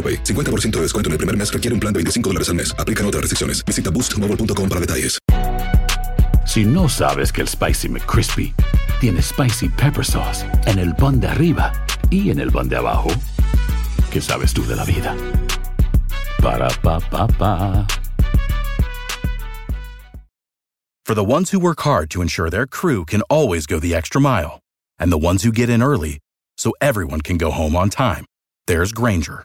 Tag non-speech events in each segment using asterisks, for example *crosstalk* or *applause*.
AroPay. 50% de descuento en el primer mes requiere un plan de 25 dólares al mes. Aplican otras restricciones. Visita boostmobile.com para detalles. Si no sabes que el Spicy McCrispy tiene Spicy Pepper Sauce en el pan de arriba y en el pan de abajo, ¿qué sabes tú de la vida? Para, pa, pa, pa. For the ones who work hard to ensure their crew can always go the extra mile, and the ones who get in early so everyone can go home on time, there's Granger,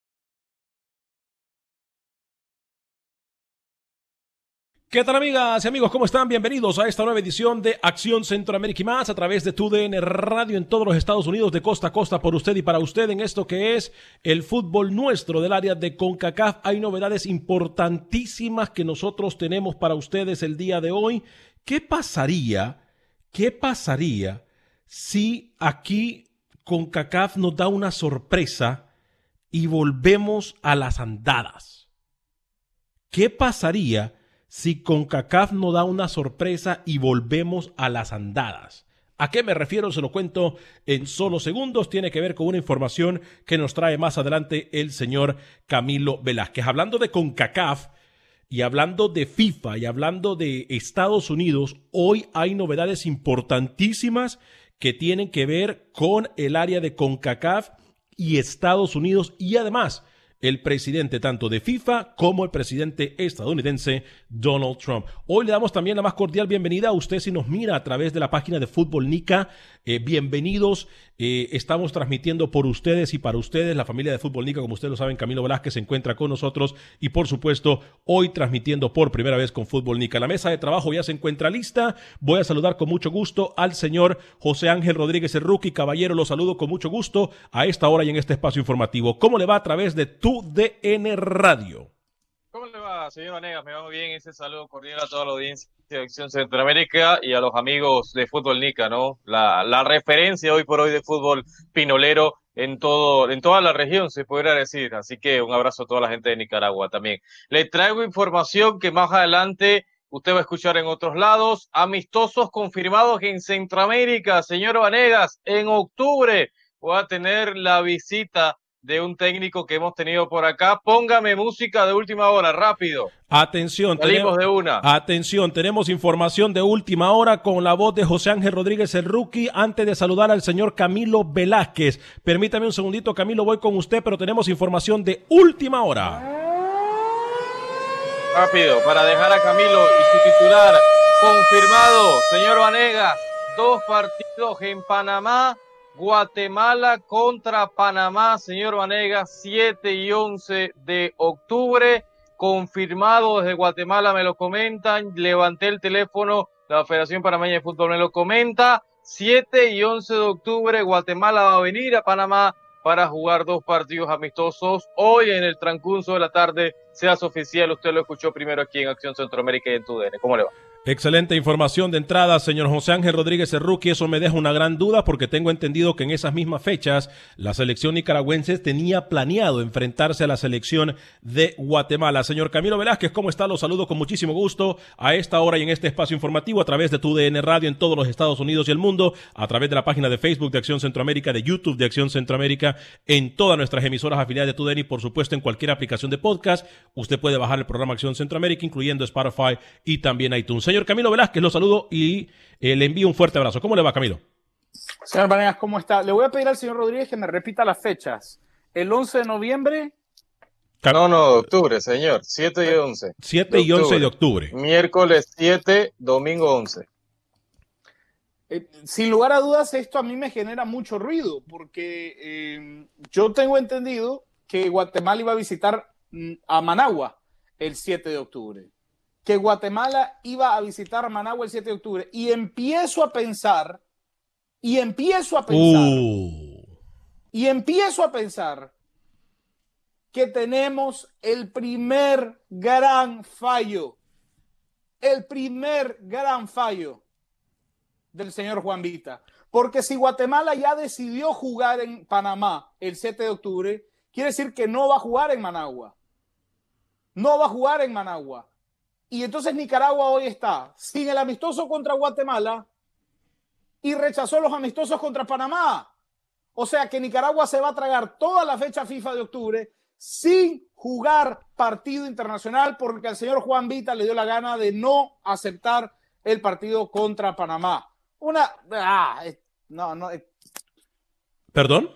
¿Qué tal amigas y amigos? ¿Cómo están? Bienvenidos a esta nueva edición de Acción Centroamérica y más a través de TUDN Radio en todos los Estados Unidos de costa a costa por usted y para usted en esto que es el fútbol nuestro del área de CONCACAF. Hay novedades importantísimas que nosotros tenemos para ustedes el día de hoy. ¿Qué pasaría? ¿Qué pasaría si aquí CONCACAF nos da una sorpresa y volvemos a las andadas? ¿Qué pasaría? Si CONCACAF no da una sorpresa y volvemos a las andadas. ¿A qué me refiero? Se lo cuento en solo segundos. Tiene que ver con una información que nos trae más adelante el señor Camilo Velázquez. Hablando de CONCACAF y hablando de FIFA y hablando de Estados Unidos, hoy hay novedades importantísimas que tienen que ver con el área de CONCACAF y Estados Unidos y además el presidente tanto de FIFA como el presidente estadounidense Donald Trump. Hoy le damos también la más cordial bienvenida a usted si nos mira a través de la página de Fútbol Nica. Eh, bienvenidos. Eh, estamos transmitiendo por ustedes y para ustedes, la familia de Fútbol Nica, como ustedes lo saben, Camilo Velázquez se encuentra con nosotros y por supuesto hoy transmitiendo por primera vez con Fútbol Nica. La mesa de trabajo ya se encuentra lista. Voy a saludar con mucho gusto al señor José Ángel Rodríguez Rookie. Caballero, lo saludo con mucho gusto a esta hora y en este espacio informativo. ¿Cómo le va a través de tu DN Radio? ¿Cómo le va, señor Vanegas? Me va muy bien ese saludo cordial a toda la audiencia Acción Centroamérica y a los amigos de Fútbol Nica, ¿no? La, la referencia hoy por hoy de fútbol pinolero en todo, en toda la región, se podría decir. Así que un abrazo a toda la gente de Nicaragua también. Le traigo información que más adelante usted va a escuchar en otros lados. Amistosos confirmados en Centroamérica, señor Vanegas, en octubre voy a tener la visita de un técnico que hemos tenido por acá. Póngame música de última hora, rápido. Atención, Salimos de una. Atención, tenemos información de última hora con la voz de José Ángel Rodríguez el rookie. Antes de saludar al señor Camilo Velázquez, permítame un segundito, Camilo, voy con usted, pero tenemos información de última hora. Rápido, para dejar a Camilo y su titular confirmado, señor Vanegas, dos partidos en Panamá Guatemala contra Panamá, señor Vanegas, 7 y 11 de octubre. Confirmado desde Guatemala, me lo comentan. Levanté el teléfono, la Federación Panameña de Fútbol me lo comenta. 7 y 11 de octubre, Guatemala va a venir a Panamá para jugar dos partidos amistosos. Hoy en el transcurso de la tarde se hace oficial. Usted lo escuchó primero aquí en Acción Centroamérica y en TUDN. ¿Cómo le va? Excelente información de entrada, señor José Ángel Rodríguez Rookie. Eso me deja una gran duda porque tengo entendido que en esas mismas fechas la selección nicaragüense tenía planeado enfrentarse a la selección de Guatemala. Señor Camilo Velázquez, ¿cómo está? Lo saludo con muchísimo gusto a esta hora y en este espacio informativo a través de tu DN Radio en todos los Estados Unidos y el mundo, a través de la página de Facebook de Acción Centroamérica, de YouTube de Acción Centroamérica, en todas nuestras emisoras afiliadas de TUDN y por supuesto en cualquier aplicación de podcast usted puede bajar el programa Acción Centroamérica, incluyendo Spotify y también iTunes. Señor Camilo Velázquez, lo saludo y eh, le envío un fuerte abrazo. ¿Cómo le va, Camilo? Señor Vanegas, ¿cómo está? Le voy a pedir al señor Rodríguez que me repita las fechas. El 11 de noviembre. No, no, de octubre, señor. 7 y 11. 7 y 11 de octubre. Miércoles 7, domingo 11. Eh, sin lugar a dudas, esto a mí me genera mucho ruido, porque eh, yo tengo entendido que Guatemala iba a visitar mm, a Managua el 7 de octubre. Que Guatemala iba a visitar Managua el 7 de octubre. Y empiezo a pensar, y empiezo a pensar, Uh, y empiezo a pensar que tenemos el primer gran fallo, el primer gran fallo del señor Juan Vita. Porque si Guatemala ya decidió jugar en Panamá el 7 de octubre, quiere decir que no va a jugar en Managua. No va a jugar en Managua. Y entonces Nicaragua hoy está sin el amistoso contra Guatemala y rechazó los amistosos contra Panamá. O sea que Nicaragua se va a tragar toda la fecha FIFA de octubre sin jugar partido internacional porque al señor Juan Vita le dio la gana de no aceptar el partido contra Panamá. Una... ah, no, no, ¿Perdón?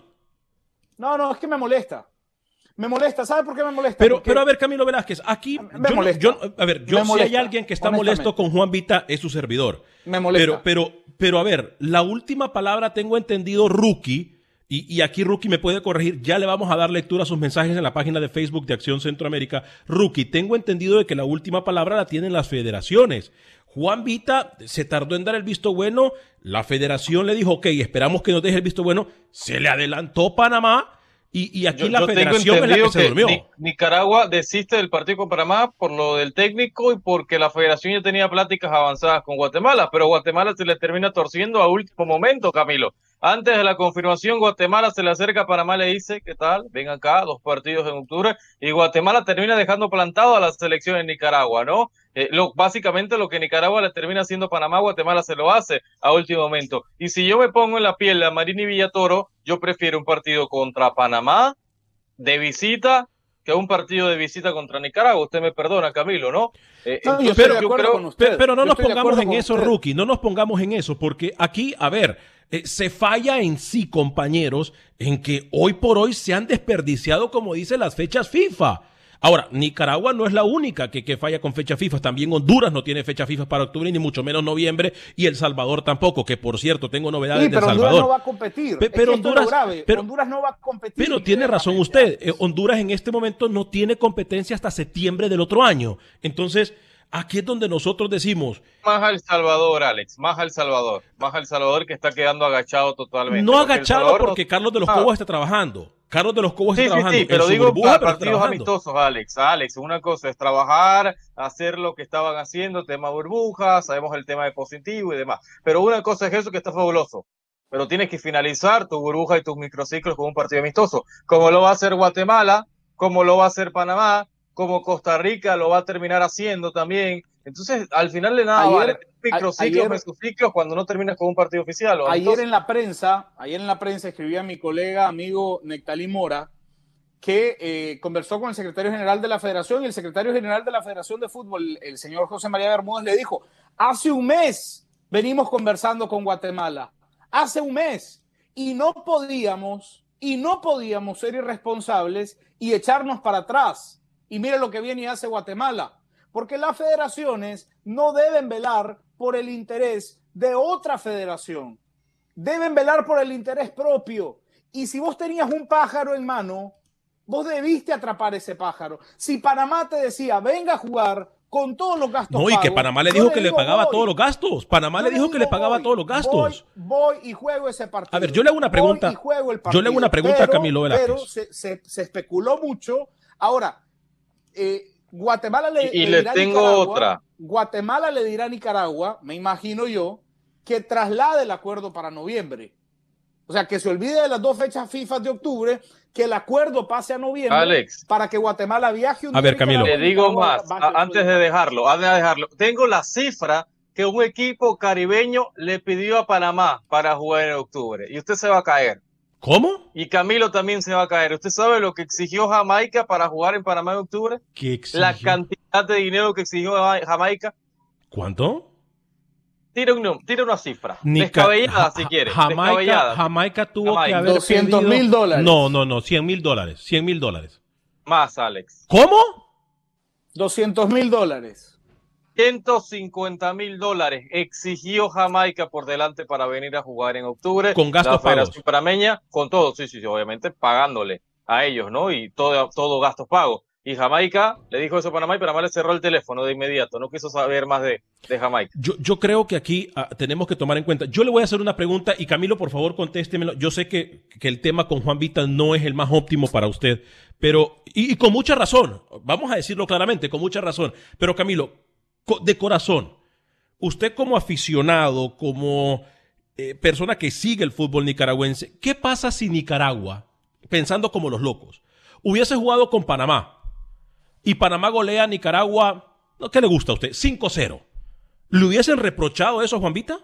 no, no, es que me molesta. Me molesta. ¿Sabe por qué me molesta? Pero, Porque- pero a ver, Camilo Velázquez, aquí. Me yo molesta. yo- a ver, yo Me si molesta, hay alguien que está molesto con Juan Vita, es su servidor. Me molesta. Pero, pero, pero a ver, la última palabra tengo entendido, Rookie, y, y aquí Rookie me puede corregir, ya le vamos a dar lectura a sus mensajes en la página de Facebook de Acción Centroamérica. Rookie, tengo entendido de que la última palabra la tienen las federaciones. Juan Vita se tardó en dar el visto bueno, la federación le dijo, ok, esperamos que nos deje el visto bueno, se le adelantó Panamá y, y aquí Yo- la yo federación es la que entendido se durmió. Ni- Nicaragua desiste del partido con Panamá por lo del técnico y porque la federación ya tenía pláticas avanzadas con Guatemala, pero Guatemala se le termina torciendo a último momento, Camilo. Antes de la confirmación, Guatemala se le acerca a Panamá, le dice, ¿qué tal? Ven acá, dos partidos en octubre, y Guatemala termina dejando plantado a la selección en Nicaragua, ¿no? Eh, lo, básicamente lo que Nicaragua le termina haciendo a Panamá, Guatemala se lo hace a último momento. Y si yo me pongo en la piel de Marini Villatoro, yo prefiero un partido contra Panamá de visita que un partido de visita contra Nicaragua. Usted me perdona, Camilo, ¿no? Eh, No, yo entonces estoy de yo acuerdo creo- con usted. Pero, no Yo nos pongamos en eso, usted. rookie. No nos pongamos en eso, porque aquí, a ver, eh, se falla en sí, compañeros, en que hoy por hoy se han desperdiciado, como dicen las fechas FIFA. Ahora, Nicaragua no es la única que, que falla con fecha FIFA. También Honduras no tiene fecha FIFA para octubre, ni mucho menos noviembre. Y El Salvador tampoco, que por cierto, tengo novedades Sí, de El pero Honduras Salvador. no va a competir. Pe- pero Honduras- grave. pero- Honduras no va a competir. Pero tiene razón usted. eh, Honduras en este momento no tiene competencia hasta septiembre del otro año. Entonces, aquí es donde nosotros decimos, Más al Salvador, Alex, más al Salvador. Más al Salvador que está quedando agachado totalmente. no Porque agachado Salvador no- porque Carlos de los Ah. Cobos está trabajando. Carlos de los Cobos Sí, está sí, trabajando. sí, en pero digo burbuja, para pero partidos amistosos, Alex. Alex, una cosa es trabajar, hacer lo que estaban haciendo, tema burbujas, sabemos el tema de positivo y demás. Pero una cosa es eso que está fabuloso. Pero tienes que finalizar tu burbuja y tus microciclos con un partido amistoso, como lo va a hacer Guatemala, como lo va a hacer Panamá, como Costa Rica lo va a terminar haciendo también. Entonces, al final de nada Ayer- vale microciclos, mesociclos cuando no terminas con un partido oficial. o Ayer en la prensa, ayer en la prensa escribía mi colega, amigo Nectalí Mora, que eh, conversó con el secretario general de la federación y el secretario general de la Federación de Fútbol, el señor José María Bermúdez, le dijo, hace un mes venimos conversando con Guatemala, hace un mes, y no podíamos, y no podíamos ser irresponsables y echarnos para atrás. Y mire lo que viene y hace Guatemala, porque las federaciones no deben velar por el interés de otra federación, deben velar por el interés propio. Y si vos tenías un pájaro en mano, vos debiste atrapar ese pájaro. Si Panamá te decía, venga a jugar con todos los gastos. No, y que Panamá le dijo que le pagaba voy. todos los gastos. Panamá le dijo que le pagaba voy, todos los gastos. Voy, voy y juego ese partido. A ver, yo le hago una pregunta. y juego el Yo le hago una pregunta a Camilo Velázquez. Pero se, se- se especuló mucho. Ahora, eh, Guatemala le, Y- y le dirá a tengo Nicaragua- otra. Guatemala le dirá a Nicaragua, me imagino yo, que traslade el acuerdo para noviembre. O sea, que se olvide de las dos fechas FIFA de octubre, que el acuerdo pase a noviembre Alex. para que Guatemala viaje un A ver, Camilo. Le digo Nicaragua más, a- antes de dejarlo, antes de dejarlo, tengo la cifra que un equipo caribeño le pidió a Panamá para jugar en octubre y usted se va a caer. ¿Cómo? Y Camilo también se va a caer. ¿Usted sabe lo que exigió Jamaica para jugar en Panamá en octubre? ¿Qué exigió? La cantidad de dinero que exigió Jamaica. ¿Cuánto? Tira, un, tira una cifra. Ni ca- descabellada, Ja- si quiere. Jamaica, descabellada. Jamaica tuvo Jamaica. que haber 200 pedido- mil dólares. No, no, no, 100 mil dólares. 100 mil dólares. Más, Alex. ¿Cómo? 200 mil dólares. 150 mil dólares exigió Jamaica por delante para venir a jugar en octubre. Con gastos pagos. Panameña, con todo, sí, sí, sí, obviamente pagándole a ellos, ¿no? Y todo, todo gastos pagos. Y Jamaica le dijo eso a Panamá y Panamá le cerró el teléfono de inmediato. No quiso saber más de, de Jamaica. Yo, yo creo que aquí ah, tenemos que tomar en cuenta. Yo le voy a hacer una pregunta y Camilo, por favor, contéstemelo. Yo sé que, que el tema con Juan Vita no es el más óptimo para usted, pero, y, y con mucha razón, vamos a decirlo claramente, con mucha razón. Pero Camilo, de corazón, usted como aficionado, como eh, persona que sigue el fútbol nicaragüense, ¿qué pasa si Nicaragua, pensando como los locos, hubiese jugado con Panamá y Panamá golea a Nicaragua. ¿qué le gusta a usted? 5-0. ¿Le hubiesen reprochado eso Juan Vita?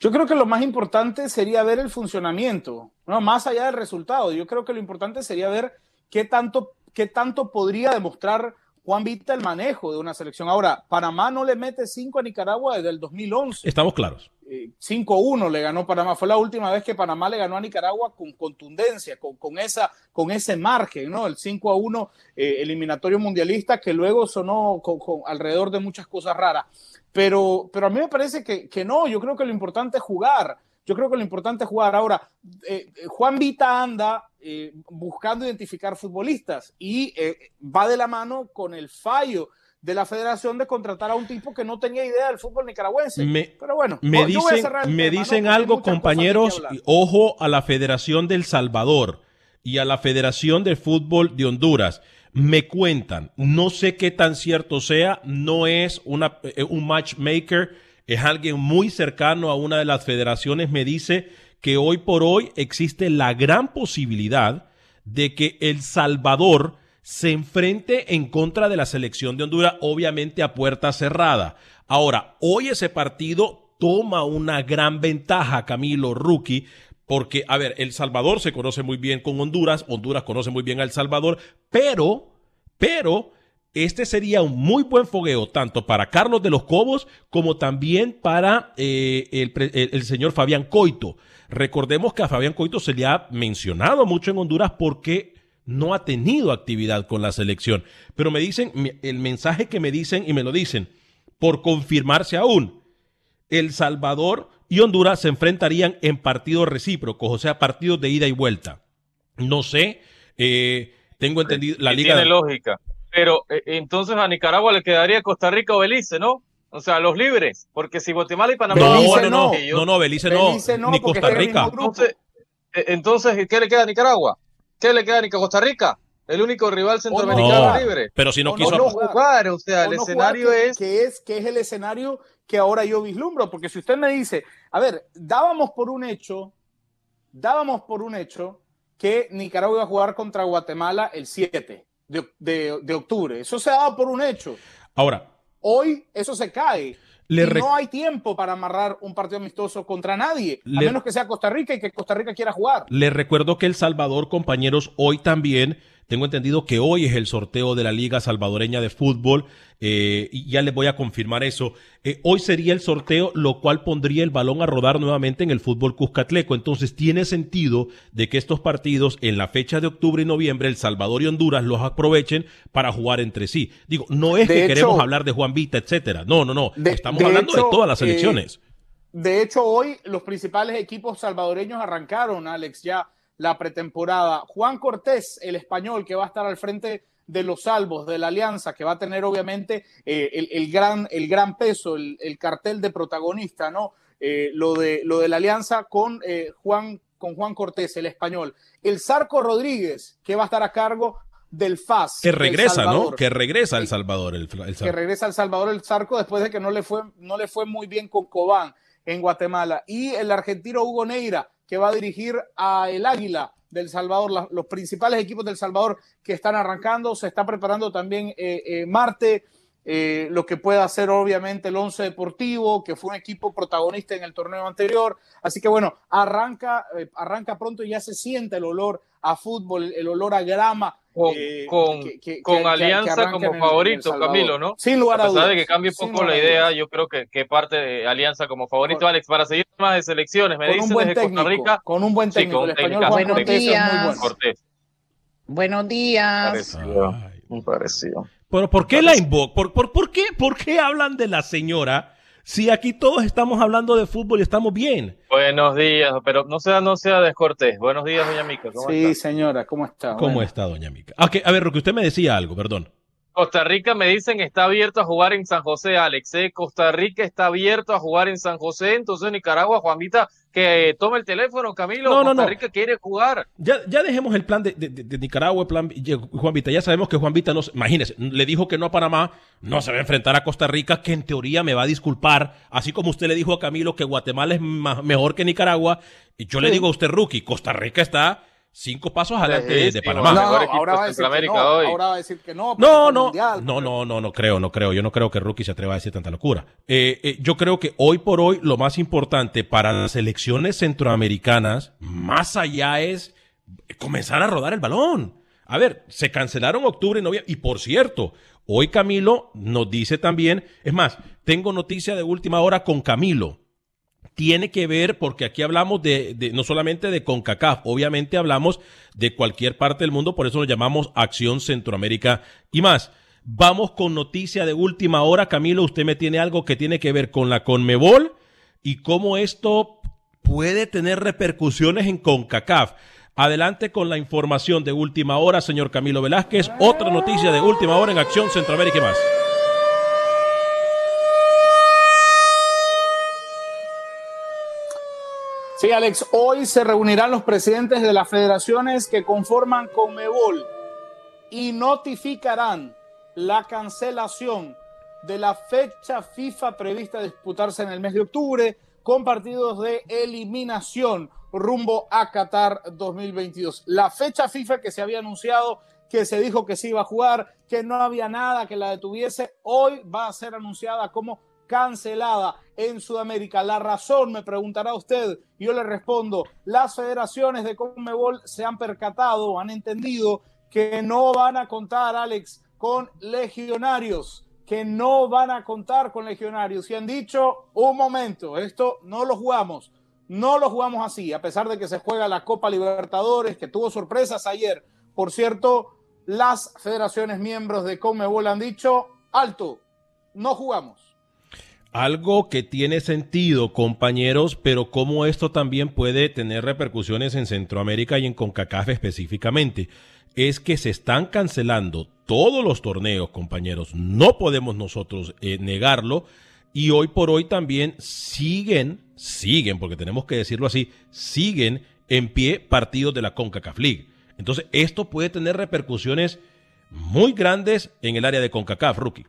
Yo creo que lo más importante sería ver el funcionamiento, ¿no? más allá del resultado. Yo creo que lo importante sería ver qué tanto, qué tanto podría demostrar Juan Vita el manejo de una selección. Ahora, Panamá no le mete 5 a Nicaragua desde el 2011. Estamos claros. Eh, 5-1 le ganó Panamá. Fue la última vez que Panamá le ganó a Nicaragua con contundencia, con, con esa, con ese margen, ¿no? El 5-1 eh, eliminatorio mundialista que luego sonó con- con- alrededor de muchas cosas raras. Pero, pero a mí me parece que, que no, yo creo que lo importante es jugar. Yo creo que lo importante es jugar. Ahora, eh, Juan Vita anda eh, buscando identificar futbolistas y eh, va de la mano con el fallo de la federación de contratar a un tipo que no tenía idea del fútbol nicaragüense. Me- Pero bueno, Me dicen, algo, compañeros, ojo a la Federación del Salvador y a la Federación de Fútbol de Honduras. Me cuentan, no sé qué tan cierto sea, no es una, eh, un matchmaker, es alguien muy cercano a una de las federaciones, me dice que hoy por hoy existe la gran posibilidad de que El Salvador se enfrente en contra de la selección de Honduras, obviamente a puerta cerrada. Ahora, hoy ese partido toma una gran ventaja, Camilo Rookie, porque, a ver, El Salvador se conoce muy bien con Honduras, Honduras conoce muy bien a El Salvador, pero, pero, este sería un muy buen fogueo tanto para Carlos de los Cobos como también para eh, el, el- el señor Fabián Coito. Recordemos que a Fabián Coito se le ha mencionado mucho en Honduras porque no ha tenido actividad con la selección. Pero me dicen, el mensaje que me dicen y me lo dicen, por confirmarse aún, El Salvador y Honduras se enfrentarían en partidos recíprocos, o sea, partidos de ida y vuelta. No sé, eh, tengo entendido, la liga... Tiene lógica. Pero eh, entonces a Nicaragua le quedaría Costa Rica o Belice, ¿no? O sea, los libres. Porque si Guatemala y Panamá. No, Belice no, no, no. no, no, Belice no, Belice no, ni Costa Rica. Entonces, eh, entonces, ¿qué le queda a Nicaragua? ¿Qué le queda a? Costa Rica, el único rival centroamericano No, libre. pero si no O quiso... No jugar, o sea, O el no escenario que- es. que es que es el escenario que ahora yo vislumbro, porque si usted me dice, a ver, dábamos por un hecho, dábamos por un hecho que Nicaragua iba a jugar contra Guatemala el 7 de, de- de octubre. Eso se ha dado por un hecho. Ahora, Hoy eso se cae. Le y no hay tiempo para amarrar un partido amistoso contra nadie, a menos que sea Costa Rica y que Costa Rica quiera jugar. Les recuerdo que El Salvador, compañeros, hoy también, tengo entendido que hoy es el sorteo de la Liga Salvadoreña de Fútbol, eh, y ya les voy a confirmar eso. Eh, hoy sería el sorteo, lo cual pondría el balón a rodar nuevamente en el fútbol Cuscatleco. Entonces tiene sentido de que estos partidos en la fecha de octubre y noviembre, El Salvador y Honduras los aprovechen para jugar entre sí. Digo, no es De que hecho- queremos hablar de Juan Vita, etcétera. No, no, no. De- Estamos de hablando hecho, de todas las eh, selecciones. De hecho, hoy los principales equipos salvadoreños arrancaron, Alex, ya la pretemporada. Juan Cortés, el español, que va a estar al frente de los salvos de la alianza, que va a tener obviamente eh, el, el gran, el gran peso, el, el cartel de protagonista, ¿no? Eh, lo, de, lo de la alianza con, eh, Juan, con Juan Cortés, el español. El Zarco Rodríguez, que va a estar a cargo del FAS. Que El regresa, ¿no? Que regresa El Salvador. El, el que regresa al Salvador el Zarco después de que no le fue, no le fue muy bien con Cobán en Guatemala. Y el argentino Hugo Neira, que va a dirigir a el Águila del Salvador, los principales equipos del Salvador que están arrancando. Se está preparando también eh, eh, Marte eh, lo que puede hacer obviamente el Once Deportivo, que fue un equipo protagonista en el torneo anterior. Así que bueno, arranca, eh, arranca pronto y ya se siente el olor a fútbol, el olor a grama. Con, eh, con, que- que- con que- que Alianza como favorito. Camilo, ¿no? Sin lugar A a pesar dudas. de que cambie un poco la idea, dudas. yo creo que, que parte de Alianza como favorito, Con- Alex, para seguir más de selecciones, me Con un dicen buen desde técnico, Costa Rica. con un buen Sí, técnico. con el un español técnico. Juan Buenos muy días. bueno. Buenos días. Parecido, muy parecido. Pero ¿por qué la invocan? ¿Por, por, por qué, ¿Por qué hablan de la señora si aquí todos estamos hablando de fútbol y estamos bien? Buenos días, pero no sea, no sea descortés. Buenos días, doña Mica, ¿cómo Sí, está? señora, ¿cómo está? ¿Cómo Bueno. está, doña Mica? Ah, que- a ver, que usted me decía algo, perdón. Costa Rica me dicen está abierto a jugar en San José, Alex. ¿eh? Costa Rica está abierto a jugar en San José, entonces Nicaragua, Juanita, que tome el teléfono, Camilo. No, no, Costa no. Rica quiere jugar. Ya, ya dejemos el plan de, de- de- Nicaragua, el plan y- Juan Vita. Ya sabemos que Juan Vita, no, se- imagínese, le dijo que no a Panamá, no se va a enfrentar a Costa Rica, que en teoría me va a disculpar, así como usted le dijo a Camilo que Guatemala es ma- mejor que Nicaragua. y Yo le digo a usted, rookie, Costa Rica está cinco pasos adelante de. Panamá. No, no, ahora va a decir que no. Centroamérica hoy. Ahora va a decir que no. No, no, mundial. no, no, no, no creo, no creo. Yo no creo que Rookie se atreva a decir tanta locura. Eh, eh, yo creo que hoy por hoy lo más importante para las elecciones centroamericanas, más allá es comenzar a rodar el balón. A ver, se cancelaron octubre y noviembre. Y por cierto, hoy Camilo nos dice también, es más, tengo noticia de última hora con Camilo tiene que ver, porque aquí hablamos de, no solamente de CONCACAF, obviamente hablamos de cualquier parte del mundo, por eso lo llamamos Acción Centroamérica y más. Vamos con noticia de última hora. Camilo, usted me tiene algo que tiene que ver con la Conmebol y cómo esto puede tener repercusiones en CONCACAF. Adelante con la información de última hora, señor Camilo Velázquez. Otra noticia de última hora en Acción Centroamérica y más. Sí, Alex, hoy se reunirán los presidentes de las federaciones que conforman Conmebol y notificarán la cancelación de la fecha FIFA prevista a disputarse en el mes de octubre con partidos de eliminación rumbo a Qatar 2022. La fecha FIFA que se había anunciado, que se dijo que se iba a jugar, que no había nada que la detuviese, hoy va a ser anunciada como cancelada en Sudamérica. La razón, me preguntará usted, yo le respondo, las federaciones de Conmebol se han percatado, han entendido que no van a contar, Alex, con legionarios, que no van a contar con legionarios y han dicho, un momento, esto no lo jugamos, no lo jugamos así, a pesar de que se juega la Copa Libertadores, que tuvo sorpresas ayer. Por cierto, las federaciones miembros de Conmebol han dicho, alto, no jugamos. Algo que tiene sentido, compañeros, pero cómo esto también puede tener repercusiones en Centroamérica y en CONCACAF específicamente, es que se están cancelando todos los torneos, compañeros. No podemos nosotros eh, negarlo. Y hoy por hoy también siguen, siguen, porque tenemos que decirlo así, siguen en pie partidos de la CONCACAF League. Entonces, esto puede tener repercusiones muy grandes en el área de CONCACAF, rookie.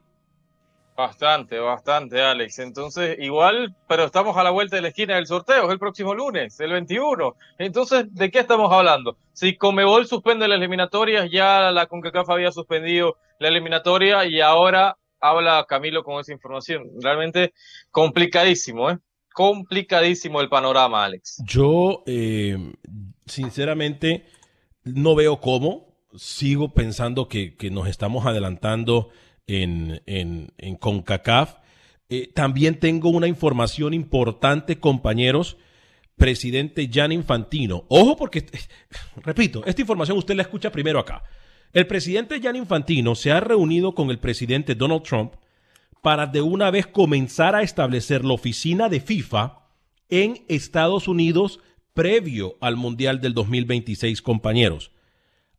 Bastante, bastante, Alex. Entonces, igual, pero estamos a la vuelta de la esquina del sorteo, es el próximo lunes, el 21. Entonces, ¿de qué estamos hablando? Si Comebol suspende las eliminatorias, ya la CONCACAF había suspendido la eliminatoria y ahora habla Camilo con esa información. Realmente complicadísimo, ¿eh? Complicadísimo el panorama, Alex. Yo, eh, sinceramente, no veo cómo. Sigo pensando que, que nos estamos adelantando en, en, en CONCACAF. Eh, también tengo una información importante, compañeros. Presidente Jan Infantino. Ojo porque, *laughs* repito, esta información usted la escucha primero acá. El presidente Jan Infantino se ha reunido con el presidente Donald Trump para de una vez comenzar a establecer la oficina de FIFA en Estados Unidos previo al Mundial del 2026, compañeros.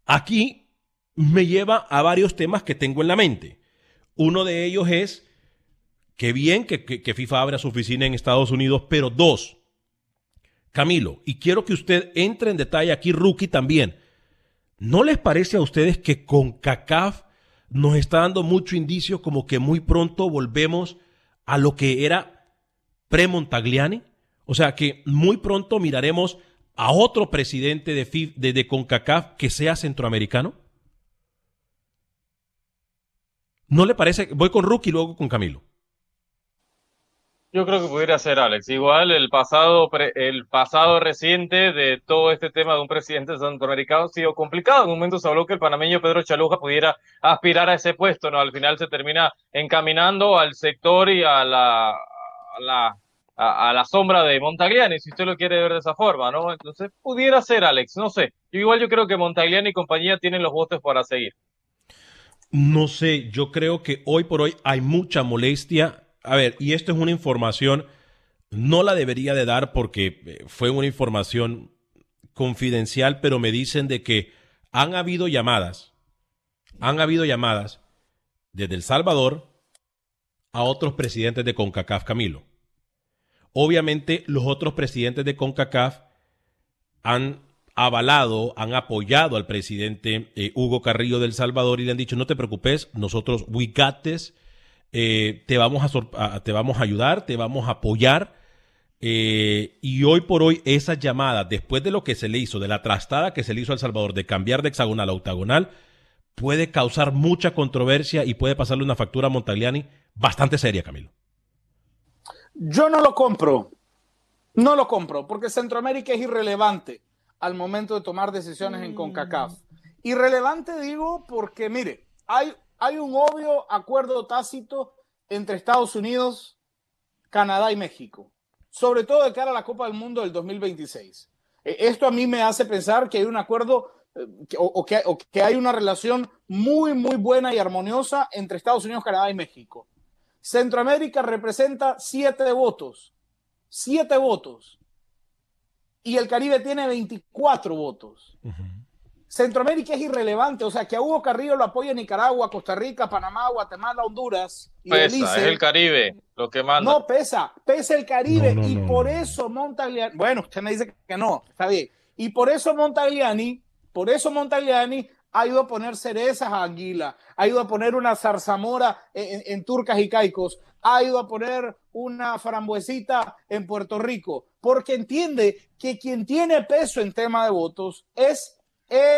Aquí me lleva a varios temas que tengo en la mente. Uno de ellos es que bien que, FIFA abra su oficina en Estados Unidos, pero dos, Camilo, y quiero que usted entre en detalle aquí, Rookie también. ¿No les parece a ustedes que con CACAF nos está dando mucho indicio como que muy pronto volvemos a lo que era pre-Montagliani? O sea que muy pronto miraremos a otro presidente de, FIF, de, de CONCACAF que sea centroamericano. ¿No le parece? Voy con Rookie y luego con Camilo. Yo creo que pudiera ser Alex. Igual el pasado, el pasado reciente de todo este tema de un presidente centroamericano ha sido complicado. En un momento se habló que el panameño Pedro Chaluja pudiera aspirar a ese puesto, ¿no? Al final se termina encaminando al sector y a la, a la, sombra de Montagliani, si usted lo quiere ver de esa forma, ¿no? Entonces pudiera ser Alex, no sé. Igual yo creo que Montagliani y compañía tienen los votos para seguir. No sé, yo creo que hoy por hoy hay mucha molestia a ver, y esto es una información, no la debería de dar porque eh, fue una información confidencial, pero me dicen de que han habido llamadas, han habido llamadas desde El Salvador a otros presidentes de CONCACAF, Camilo. Obviamente los otros presidentes de CONCACAF han avalado, han apoyado al presidente eh, Hugo Carrillo del Salvador y le han dicho, no te preocupes, nosotros, we got eh, te, vamos a, te vamos a ayudar, te vamos a apoyar. Eh, y hoy por hoy esas llamadas, después de lo que se le hizo, de la trastada que se le hizo a El Salvador de cambiar de hexagonal a octagonal, puede causar mucha controversia y puede pasarle una factura a Montagliani bastante seria, Camilo. Yo no lo compro. No lo compro, porque Centroamérica es irrelevante al momento de tomar decisiones en CONCACAF. Irrelevante digo porque, mire, hay hay un obvio acuerdo tácito entre Estados Unidos, Canadá y México, sobre todo de cara a la Copa del Mundo del 2026. E, esto a mí me hace pensar que hay un acuerdo eh, o, que, o que hay una relación muy, muy buena y armoniosa entre Estados Unidos, Canadá y México. Centroamérica representa siete votos, siete votos, y el Caribe tiene 24 votos. Centroamérica es irrelevante, o sea, que a Hugo Carrillo lo apoya Nicaragua, Costa Rica, Panamá, Guatemala, Honduras. Y pesa, es el Caribe lo que manda. No, pesa, pesa el Caribe y por eso Montagliani, bueno, usted me dice que no, está bien, y por eso Montagliani, por eso Montagliani ha ido a poner cerezas a Anguila, ha ido a poner una zarzamora en, Turcas y Caicos, ha ido a poner una frambuesita en Puerto Rico, porque entiende que quien tiene peso en tema de votos es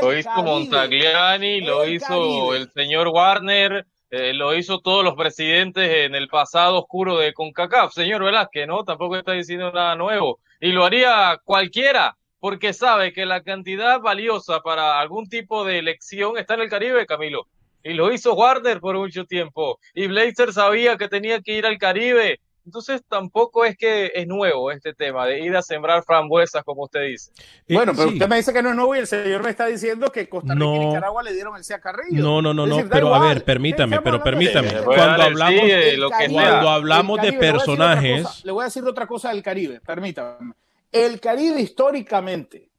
lo hizo Montagliani, lo hizo el señor Warner, eh, lo hizo todos los presidentes en el pasado oscuro de CONCACAF. Señor Velázquez, ¿no? Tampoco está diciendo nada nuevo. Y lo haría cualquiera, porque sabe que la cantidad valiosa para algún tipo de elección está en el Caribe, Camilo. Y lo hizo Warner por mucho tiempo. Y Blazer sabía que tenía que ir al Caribe entonces tampoco es que es nuevo este tema de ir a sembrar frambuesas, como usted dice. Bueno, pero usted me dice que no es nuevo y el señor me está diciendo que Costa Rica y Nicaragua le dieron el C a Carrillo. No, no, no, no, pero a ver, permítame, pero permítame. Cuando hablamos, cuando hablamos de personajes. Le voy a decir otra cosa del Caribe, permítame. El Caribe históricamente,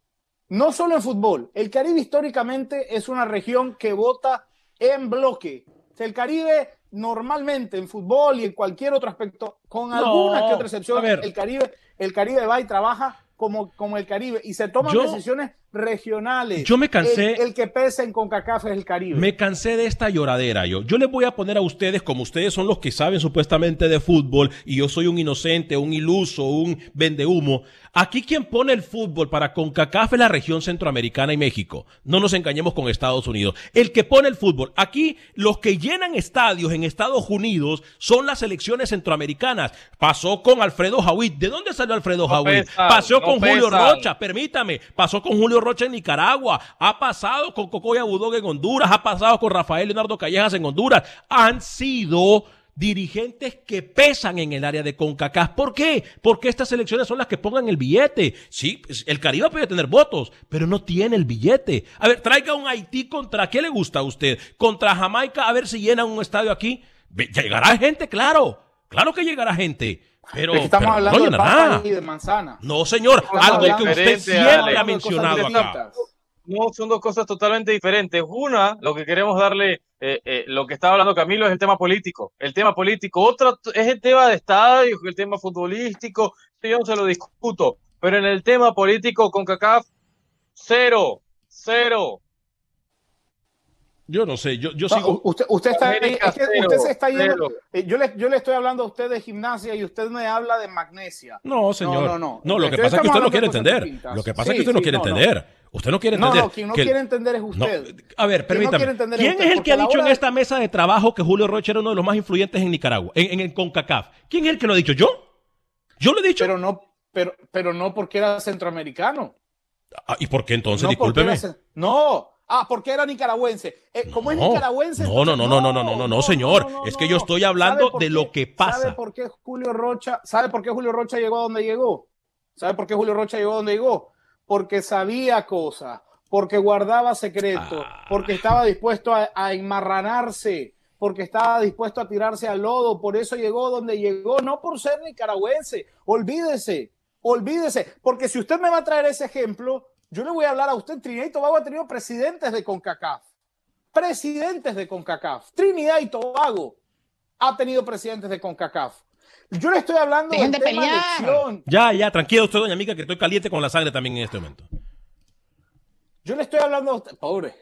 no solo en fútbol, el Caribe históricamente es una región que vota en bloque. El Caribe normalmente en fútbol y en cualquier otro aspecto, con alguna que otra excepción, el Caribe, el Caribe va y trabaja como, como el Caribe y se toman decisiones regionales. Yo me cansé. El, que pesa en CONCACAF es el Caribe. Me cansé de esta lloradera. Yo, yo les voy a poner a ustedes, como ustedes son los que saben supuestamente de fútbol, y yo soy un inocente, un iluso, un vendehumo. Aquí quien pone el fútbol para CONCACAF es la región centroamericana y México. No nos engañemos con Estados Unidos. El que pone el fútbol. Aquí los que llenan estadios en Estados Unidos son las selecciones centroamericanas. Pasó con Alfredo Jawit. ¿De dónde salió Alfredo no Pasó con Julio Rocha, permítame. Pasó con Julio Rocha en Nicaragua, ha pasado con Cocoya Budog en Honduras, ha pasado con Rafael Leonardo Callejas en Honduras. Han sido dirigentes que pesan en el área de CONCACAF. ¿Por qué? Porque estas elecciones son las que pongan el billete. Sí, pues, el Caribe puede tener votos, pero no tiene el billete. A ver, traiga un Haití contra, ¿qué le gusta a usted? Contra Jamaica, a ver si llenan un estadio aquí. Llegará gente, claro. Claro que llegará gente. Pero, estamos hablando de, de manzana. No, señor, algo que usted siempre ha mencionado acá. No, son dos cosas totalmente diferentes. Una, lo que queremos darle, eh, eh, lo que estaba hablando Camilo es el tema político. El tema político. Otra es el tema de estadios, el tema futbolístico. Yo no se lo discuto. Pero en el tema político, con CACAF, cero, cero. Yo no sé, yo, yo sigo. Usted, usted, está, usted se está yendo. Eh, yo, le, yo le estoy hablando a usted de gimnasia y usted me habla de magnesia. No, señor. No, no, no. No, lo que pasa es que usted no quiere entender. Lo que pasa es que usted no quiere entender. Usted no quiere entender. no, quien no que- quiere entender es No, usted. a ver, no permítame. es ¿Quién usted, es el que ha dicho en hora esta mesa de trabajo que Julio Rocha era uno de los más influyentes en Nicaragua, en, en el CONCACAF? ¿Quién es el que lo ha dicho? ¿Yo? ¿Yo lo he dicho? Pero no, pero, pero no porque era centroamericano. Ah, ¿Y por qué entonces? Discúlpeme. era no, ah, porque era nicaragüense. Eh, como es nicaragüense. No, no, no, no, no, no, no, no, no, señor. Es que yo estoy hablando ¿Sabe por de qué? lo que pasa. ¿Sabe por qué Julio Rocha, sabe por qué Julio Rocha llegó a donde llegó? ¿Sabe por qué Julio Rocha llegó a donde llegó? Porque sabía cosas, porque guardaba secretos, Ah. porque estaba dispuesto a, a enmarranarse, porque estaba dispuesto a tirarse al lodo, por eso llegó donde llegó, no por ser nicaragüense. Olvídese, olvídese, porque si usted me va a traer ese ejemplo, yo le voy a hablar a usted. Trinidad y Tobago ha tenido presidentes de CONCACAF, presidentes de CONCACAF. Trinidad y Tobago ha tenido presidentes de CONCACAF. Yo le estoy hablando Dejen del de tema pelear. elección. Ya, ya, tranquilo usted, doña Mica, que estoy caliente con la sangre también en este momento. Yo le estoy hablando a usted, pobre,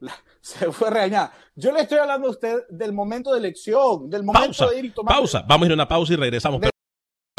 La- se fue regañada. Yo le estoy hablando a usted del momento de elección, del momento Pausa, de ir y tomar. pausa. Vamos a ir a una pausa y regresamos.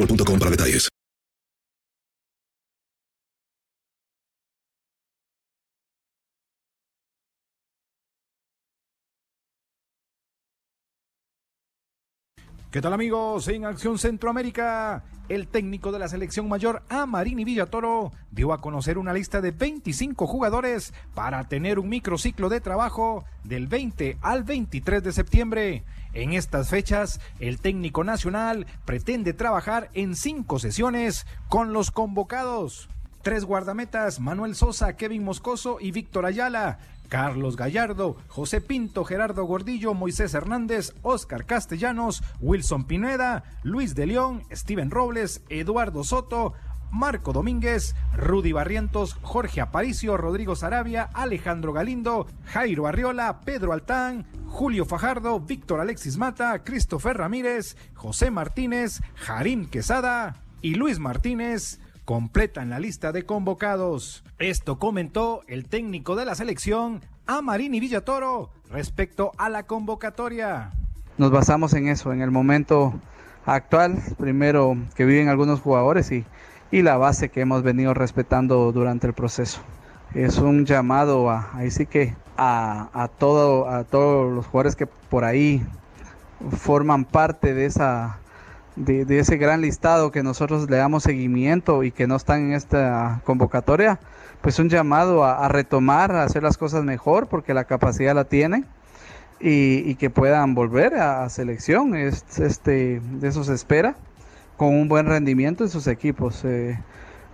boostmobile.com para detalles. ¿Qué tal amigos? En Acción Centroamérica, el técnico de la selección mayor Amarini Villatoro dio a conocer una lista de 25 jugadores para tener un microciclo de trabajo del 20 al 23 de septiembre. En estas fechas, el técnico nacional pretende trabajar en cinco sesiones con los convocados. Tres guardametas, Manuel Sosa, Kevin Moscoso y Víctor Ayala. Carlos Gallardo, José Pinto, Gerardo Gordillo, Moisés Hernández, Oscar Castellanos, Wilson Pineda, Luis de León, Steven Robles, Eduardo Soto, Marco Domínguez, Rudy Barrientos, Jorge Aparicio, Rodrigo Sarabia, Alejandro Galindo, Jairo Arriola, Pedro Altán, Julio Fajardo, Víctor Alexis Mata, Christopher Ramírez, José Martínez, Jarim Quesada y Luis Martínez completan la lista de convocados. Esto comentó el técnico de la selección, Amarini Villatoro, respecto a la convocatoria. Nos basamos en eso, en el momento actual, primero que viven algunos jugadores y, la base que hemos venido respetando durante el proceso. Es un llamado a, ahí sí que a, a todos los jugadores que por ahí forman parte de esa de, ese gran listado que nosotros le damos seguimiento y que no están en esta convocatoria, pues un llamado a, retomar, a hacer las cosas mejor, porque la capacidad la tienen y, que puedan volver a, a selección. Es, este, de eso se espera, con un buen rendimiento en sus equipos. Eh,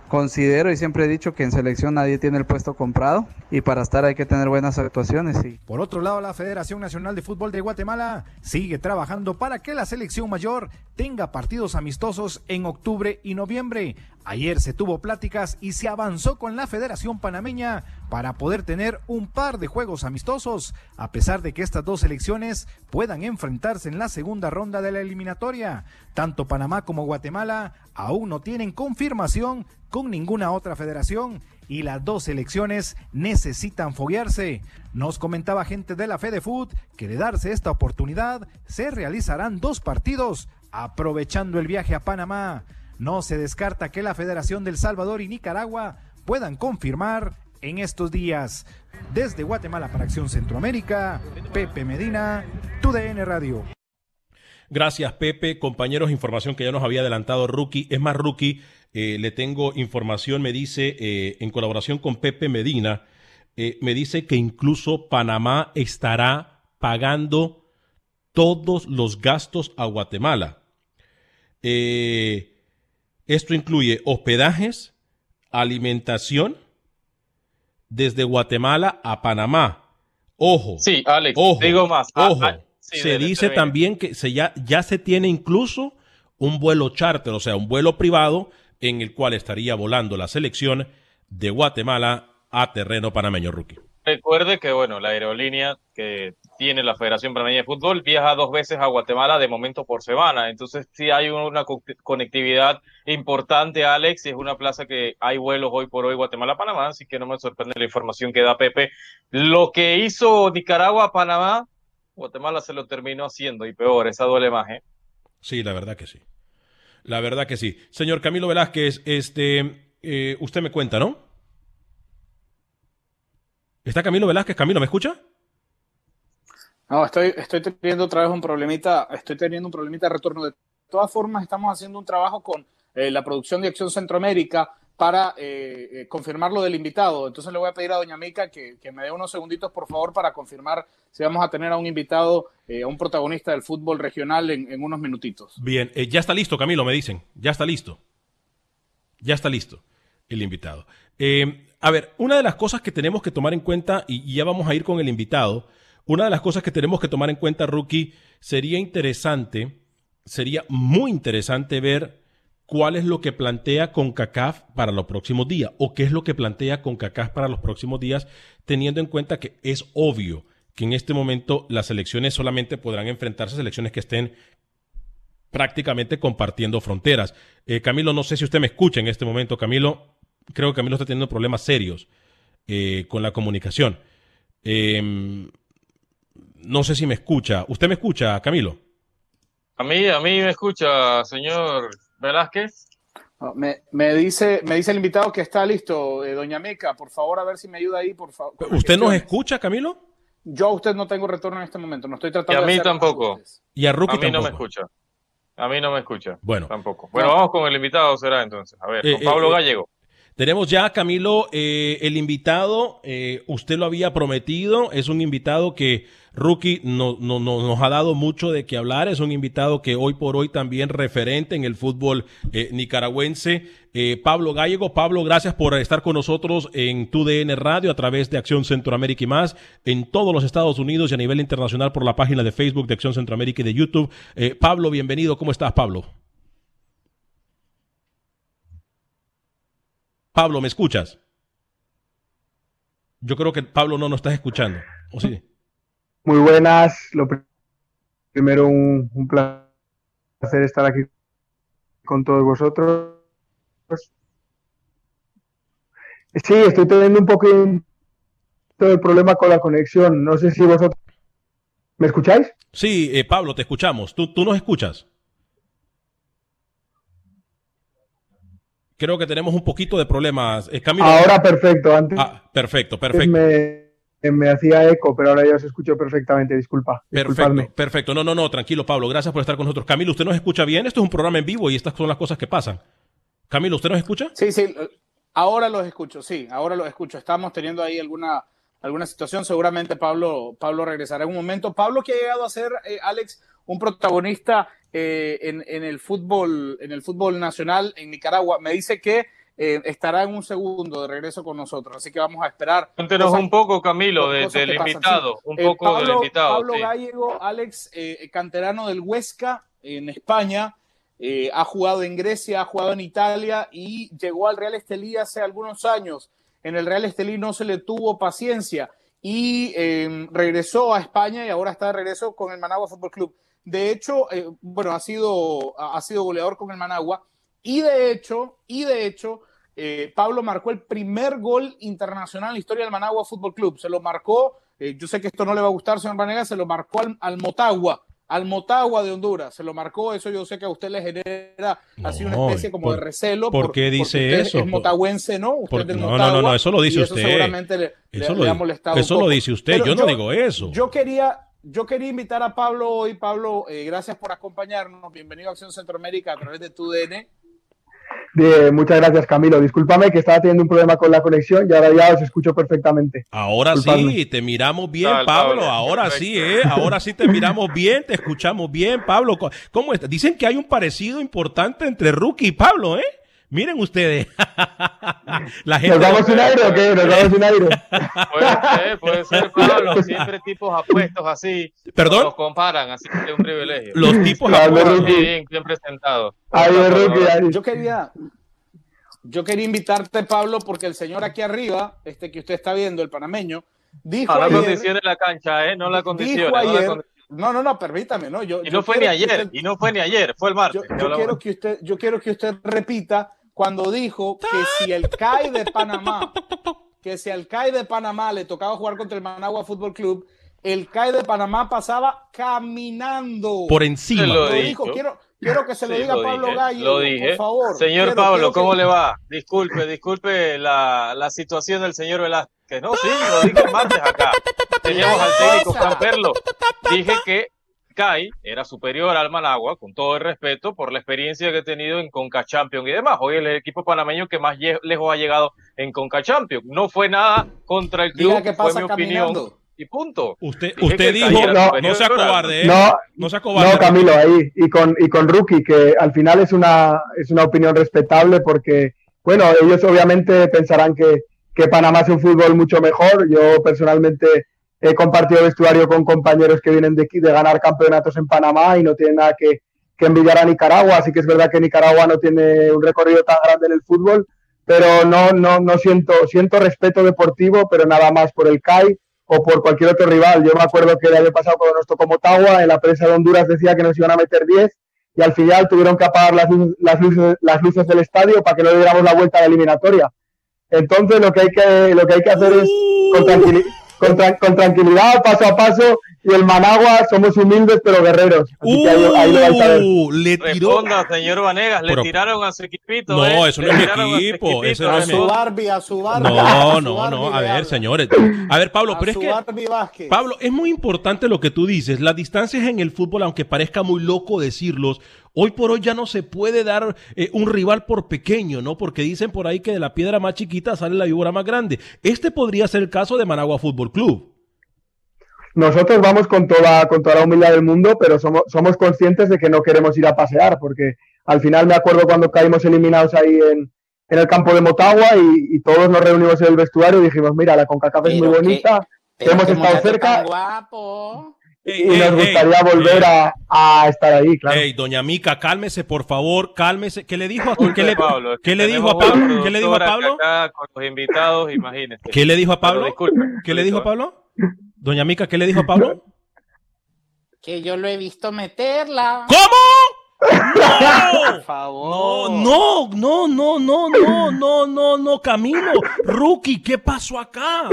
considero y siempre he dicho que en selección nadie tiene el puesto comprado y para estar hay que tener buenas actuaciones. Y... Por otro lado, la Federación Nacional de Fútbol de Guatemala sigue trabajando para que la selección mayor tenga partidos amistosos en octubre y noviembre. Ayer se tuvo pláticas y se avanzó con la Federación Panameña para poder tener un par de juegos amistosos, a pesar de que estas dos selecciones puedan enfrentarse en la segunda ronda de la eliminatoria. Tanto Panamá como Guatemala aún no tienen confirmación con ninguna otra federación y las dos selecciones necesitan foguearse. Nos comentaba gente de la Food que de darse esta oportunidad se realizarán dos partidos aprovechando el viaje a Panamá. No se descarta que la Federación del Salvador y Nicaragua puedan confirmar en estos días. Desde Guatemala para Acción Centroamérica, Pepe Medina, TUDN Radio. Gracias, Pepe. Compañeros, información que ya nos había adelantado Rookie. Es más, Rookie, eh, le tengo información, me dice, eh, en colaboración con Pepe Medina, eh, me dice que incluso Panamá estará pagando todos los gastos a Guatemala. Eh, esto incluye hospedajes, alimentación, desde Guatemala a Panamá. Ojo. Sí, Alex, ojo, digo más. Ah, Ojo. ah, sí, se dice también que se ya, ya se tiene incluso un vuelo charter, o sea, un vuelo privado en el cual estaría volando la selección de Guatemala a terreno panameño, rookie. Recuerde que, bueno, la aerolínea que tiene la Federación Panameña de Fútbol viaja dos veces a Guatemala de momento por semana. Entonces, sí hay una co- conectividad importante, Alex, y es una plaza que hay vuelos hoy por hoy Guatemala-Panamá, así que no me sorprende la información que da Pepe. Lo que hizo Nicaragua-Panamá, Guatemala se lo terminó haciendo, y peor, esa duele más, ¿eh? Sí, la verdad que sí. La verdad que sí. Señor Camilo Velázquez, este, eh, usted me cuenta, ¿no? ¿Está Camilo Velázquez? Camilo, ¿me escucha? No, estoy, estoy teniendo otra vez un problemita, estoy teniendo un problemita de retorno. De todas formas, estamos haciendo un trabajo con eh, la producción de Acción Centroamérica para eh, eh, confirmar lo del invitado. Entonces le voy a pedir a Doña Mica que, que me dé unos segunditos, por favor, para confirmar si vamos a tener a un invitado, eh, a un protagonista del fútbol regional en, en unos minutitos. Bien, ya está listo, Camilo, me dicen. Ya está listo. Ya está listo el invitado. Eh, a ver, una de las cosas que tenemos que tomar en cuenta, y, ya vamos a ir con el invitado, una de las cosas que tenemos que tomar en cuenta, Rookie, sería interesante, sería muy interesante ver cuál es lo que plantea CONCACAF para los próximos días, o qué es lo que plantea CONCACAF para los próximos días, teniendo en cuenta que es obvio que en este momento las elecciones solamente podrán enfrentarse a selecciones que estén prácticamente compartiendo fronteras. Eh, Camilo, no sé si usted me escucha en este momento. Camilo, creo que Camilo está teniendo problemas serios eh, con la comunicación. Eh, no sé si me escucha. ¿Usted me escucha, Camilo? A mí, a mí me escucha, señor Velázquez. No, Me, me dice, me dice el invitado que está listo, eh, Doña Meca. Por favor, a ver si me ayuda ahí, por favor. ¿Usted nos escucha, Camilo? Yo a usted no tengo retorno en este momento. No estoy Y tratando a de mí tampoco. Y a Rookie A mí no me escucha. A mí no me escucha. Bueno. Tampoco. Bueno, vamos con el invitado, será entonces. A ver, Eh, con Pablo eh, eh, Gallego. Tenemos ya, Camilo, eh, el invitado, eh, usted lo había prometido, es un invitado que Rookie no, no- no- nos ha dado mucho de qué hablar, es un invitado que hoy por hoy también referente en el fútbol eh, nicaragüense, eh, Pablo Gallego. Pablo, gracias por estar con nosotros en TUDN Radio a través de Acción Centroamérica y más, en todos los Estados Unidos y a nivel internacional por la página de Facebook de Acción Centroamérica y de YouTube. Eh, Pablo, bienvenido, ¿cómo estás, Pablo? Pablo, ¿me escuchas? Yo creo que Pablo no nos estás escuchando. ¿O sí? Muy buenas. Lo pr- primero, un, un placer estar aquí con todos vosotros. Sí, estoy teniendo un poquito de problema con la conexión. No sé si vosotros... ¿Me escucháis? Sí, eh, Pablo, te escuchamos. ¿Tú, ¿Tú nos escuchas? Creo que tenemos un poquito de problemas. Eh, Camilo. Ahora perfecto. Antes Ah, perfecto, perfecto. me, me hacía eco, pero ahora ya os escucho perfectamente. Disculpa. disculpadme. Perfecto, perfecto. No, no, no, tranquilo, Pablo. Gracias por estar con nosotros. Camilo, ¿usted nos escucha bien? Esto es un programa en vivo y estas son las cosas que pasan. Camilo, ¿usted nos escucha? Sí, sí, ahora los escucho, sí, ahora los escucho. Estamos teniendo ahí alguna, alguna situación. Seguramente Pablo, Pablo regresará en un momento. Pablo que ha llegado a ser, eh, Alex, un protagonista eh, en, en el fútbol, en el fútbol nacional en Nicaragua. Me dice que eh, estará en un segundo de regreso con nosotros, así que vamos a esperar. Cuéntenos un poco, Camilo, de- del invitado. sí. Un Eh, poco del Pablo- invitado. Pablo sí. Gallego, Alex, eh, canterano del Huesca en España, ha jugado en Grecia, ha jugado en Italia y llegó al Real Estelí hace algunos años. En el Real Estelí no se le tuvo paciencia y regresó a España y ahora está de regreso con el Managua Fútbol Club. De hecho, eh, bueno, ha sido, ha sido goleador con el Managua y de hecho, y de hecho, eh, Pablo marcó el primer gol internacional en la historia del Managua Fútbol Club. Se lo marcó, eh, yo sé que esto no le va a gustar, señor Vanegas, se lo marcó al, al Motagua, al Motagua de Honduras. Se lo marcó, eso yo sé que a usted le genera así una No, especie como ¿por- de recelo. por qué dice porque usted eso? Es motagüense, ¿no? Usted Por- es del no, no, Motagua, no, no, eso lo dice y eso usted. seguramente le, Eso, lo, ha molestado eso lo dice usted. Pero Yo no digo eso. Yo quería, yo quería invitar a Pablo hoy. Pablo, eh, gracias por acompañarnos. Bienvenido a Acción Centroamérica a través de tu DN. Bien, muchas gracias, Camilo. Discúlpame que estaba teniendo un problema con la conexión y ahora ya os escucho perfectamente. Ahora Disculpadme. sí, te miramos bien, Tal, Pablo. Pablo. Ahora Perfecto. sí, ¿eh? Ahora sí te miramos bien, te escuchamos bien, Pablo. ¿Cómo está? Dicen que hay un parecido importante entre Rookie y Pablo, ¿eh? Miren ustedes. *laughs* La gente. ¿Nos damos sin aire o qué? ¿Nos damos sin aire? Puede ser, puede ser, *laughs* Pablo. Siempre tipos apuestos así. ¿Perdón? Los comparan, así que es un privilegio. Los tipos *laughs* Claro, apuestos. Bien, bien presentado. Ahí es Rookie, ahí. Yo quería, yo quería invitarte, Pablo, porque el señor aquí arriba, este que usted está viendo, el panameño, dijo A la ayer, condición de la cancha, ¿eh? No la condición. dijo ayer, no, no, no, permítame, no, yo, Y yo no fue ni ayer, usted- y no fue ni ayer, fue el martes. yo, yo quiero que usted, yo quiero que usted repita cuando dijo que si el CAI de Panamá, que si al CAI de Panamá le tocaba jugar contra el Managua Fútbol Club, el CAI de Panamá pasaba caminando. Por encima. Lo dijo, quiero, quiero que se lo Sí, diga lo Pablo dije, Gallo, Lo dije. por favor. Señor Quiero- Pablo, quiero que- ¿cómo le va? Disculpe, disculpe la, la situación del señor Velázquez. No, sí, lo dije el martes acá. *laughs* Teníamos al técnico Juan Perlo. Dije que CAI era superior al Managua, con todo el respeto, por la experiencia que he tenido en Conca Champions y demás. Hoy el equipo panameño que más lejos ha llegado en Conca Champions. No fue nada contra el club, qué fue pasa mi opinión. caminando. Y punto. Usted, usted que dijo, no, superior sea cobarde, ¿eh? No, No sea cobarde. No, Camilo, ahí. Y con, y con Rookie, que al final es una, es una opinión respetable porque, bueno, ellos obviamente pensarán que, que Panamá es un fútbol mucho mejor. Yo personalmente he compartido vestuario con compañeros que vienen de, de ganar campeonatos en Panamá y no tienen nada que, que envidiar a Nicaragua. Así que es verdad que Nicaragua no tiene un recorrido tan grande en el fútbol, pero no, no, no siento, siento respeto deportivo, pero nada más por el CAI o por cualquier otro rival. Yo me acuerdo que el año pasado cuando nos tocó Motagua, en la prensa de Honduras decía que nos iban a meter 10 y al final tuvieron que apagar las, las, luces, las luces del estadio para que no le diéramos la vuelta a la eliminatoria. Entonces lo que hay que, lo que, hay que hacer es con, tranquili- con, con tranquilidad, paso a paso, y el Managua somos humildes pero guerreros. Así que ahí, ahí lo vais a ver. Uh, le tiró. Responda, señor Vanegas, le Pero- tiraron a su equipito. No, ¿eh? eso no es mi tiraron a su equipo, ese no A su Barbie, a su Barbie. No, no, no. A ver, señores. A ver, Pablo, A pero es que. Pablo, es muy importante lo que tú dices. Las distancias en el fútbol, aunque parezca muy loco decirlos, hoy por hoy ya no se puede dar eh, un rival por pequeño, ¿no? Porque dicen por ahí que de la piedra más chiquita sale la víbora más grande. Este podría ser el caso de Managua Fútbol Club. Nosotros vamos con toda, con toda la humildad del mundo, pero somos, somos conscientes de que no queremos ir a pasear, porque al final me acuerdo cuando caímos eliminados ahí en, en el campo de Motagua y, y todos nos reunimos en el vestuario y dijimos, mira, la CONCACAF es muy bonita, hemos estado cerca guapo. Y ey, nos ey, gustaría volver ey, a, a estar ahí, claro. Ey, doña Mica, cálmese, por favor, cálmese. ¿Qué le dijo a, ¿qué le, Pablo, qué le dijo a Pablo? ¿Qué le dijo a Pablo? acá con los invitados, imagínese. ¿Qué le dijo a Pero Pablo? disculpe, ¿Qué le dijo a Pablo? Doña Mica, ¿qué le dijo a Pablo? Que yo lo he visto meterla. ¿Cómo? Por ¡No! favor. No, no, no, no, no, no, no, no, Camilo, Rookie, ¿qué pasó acá?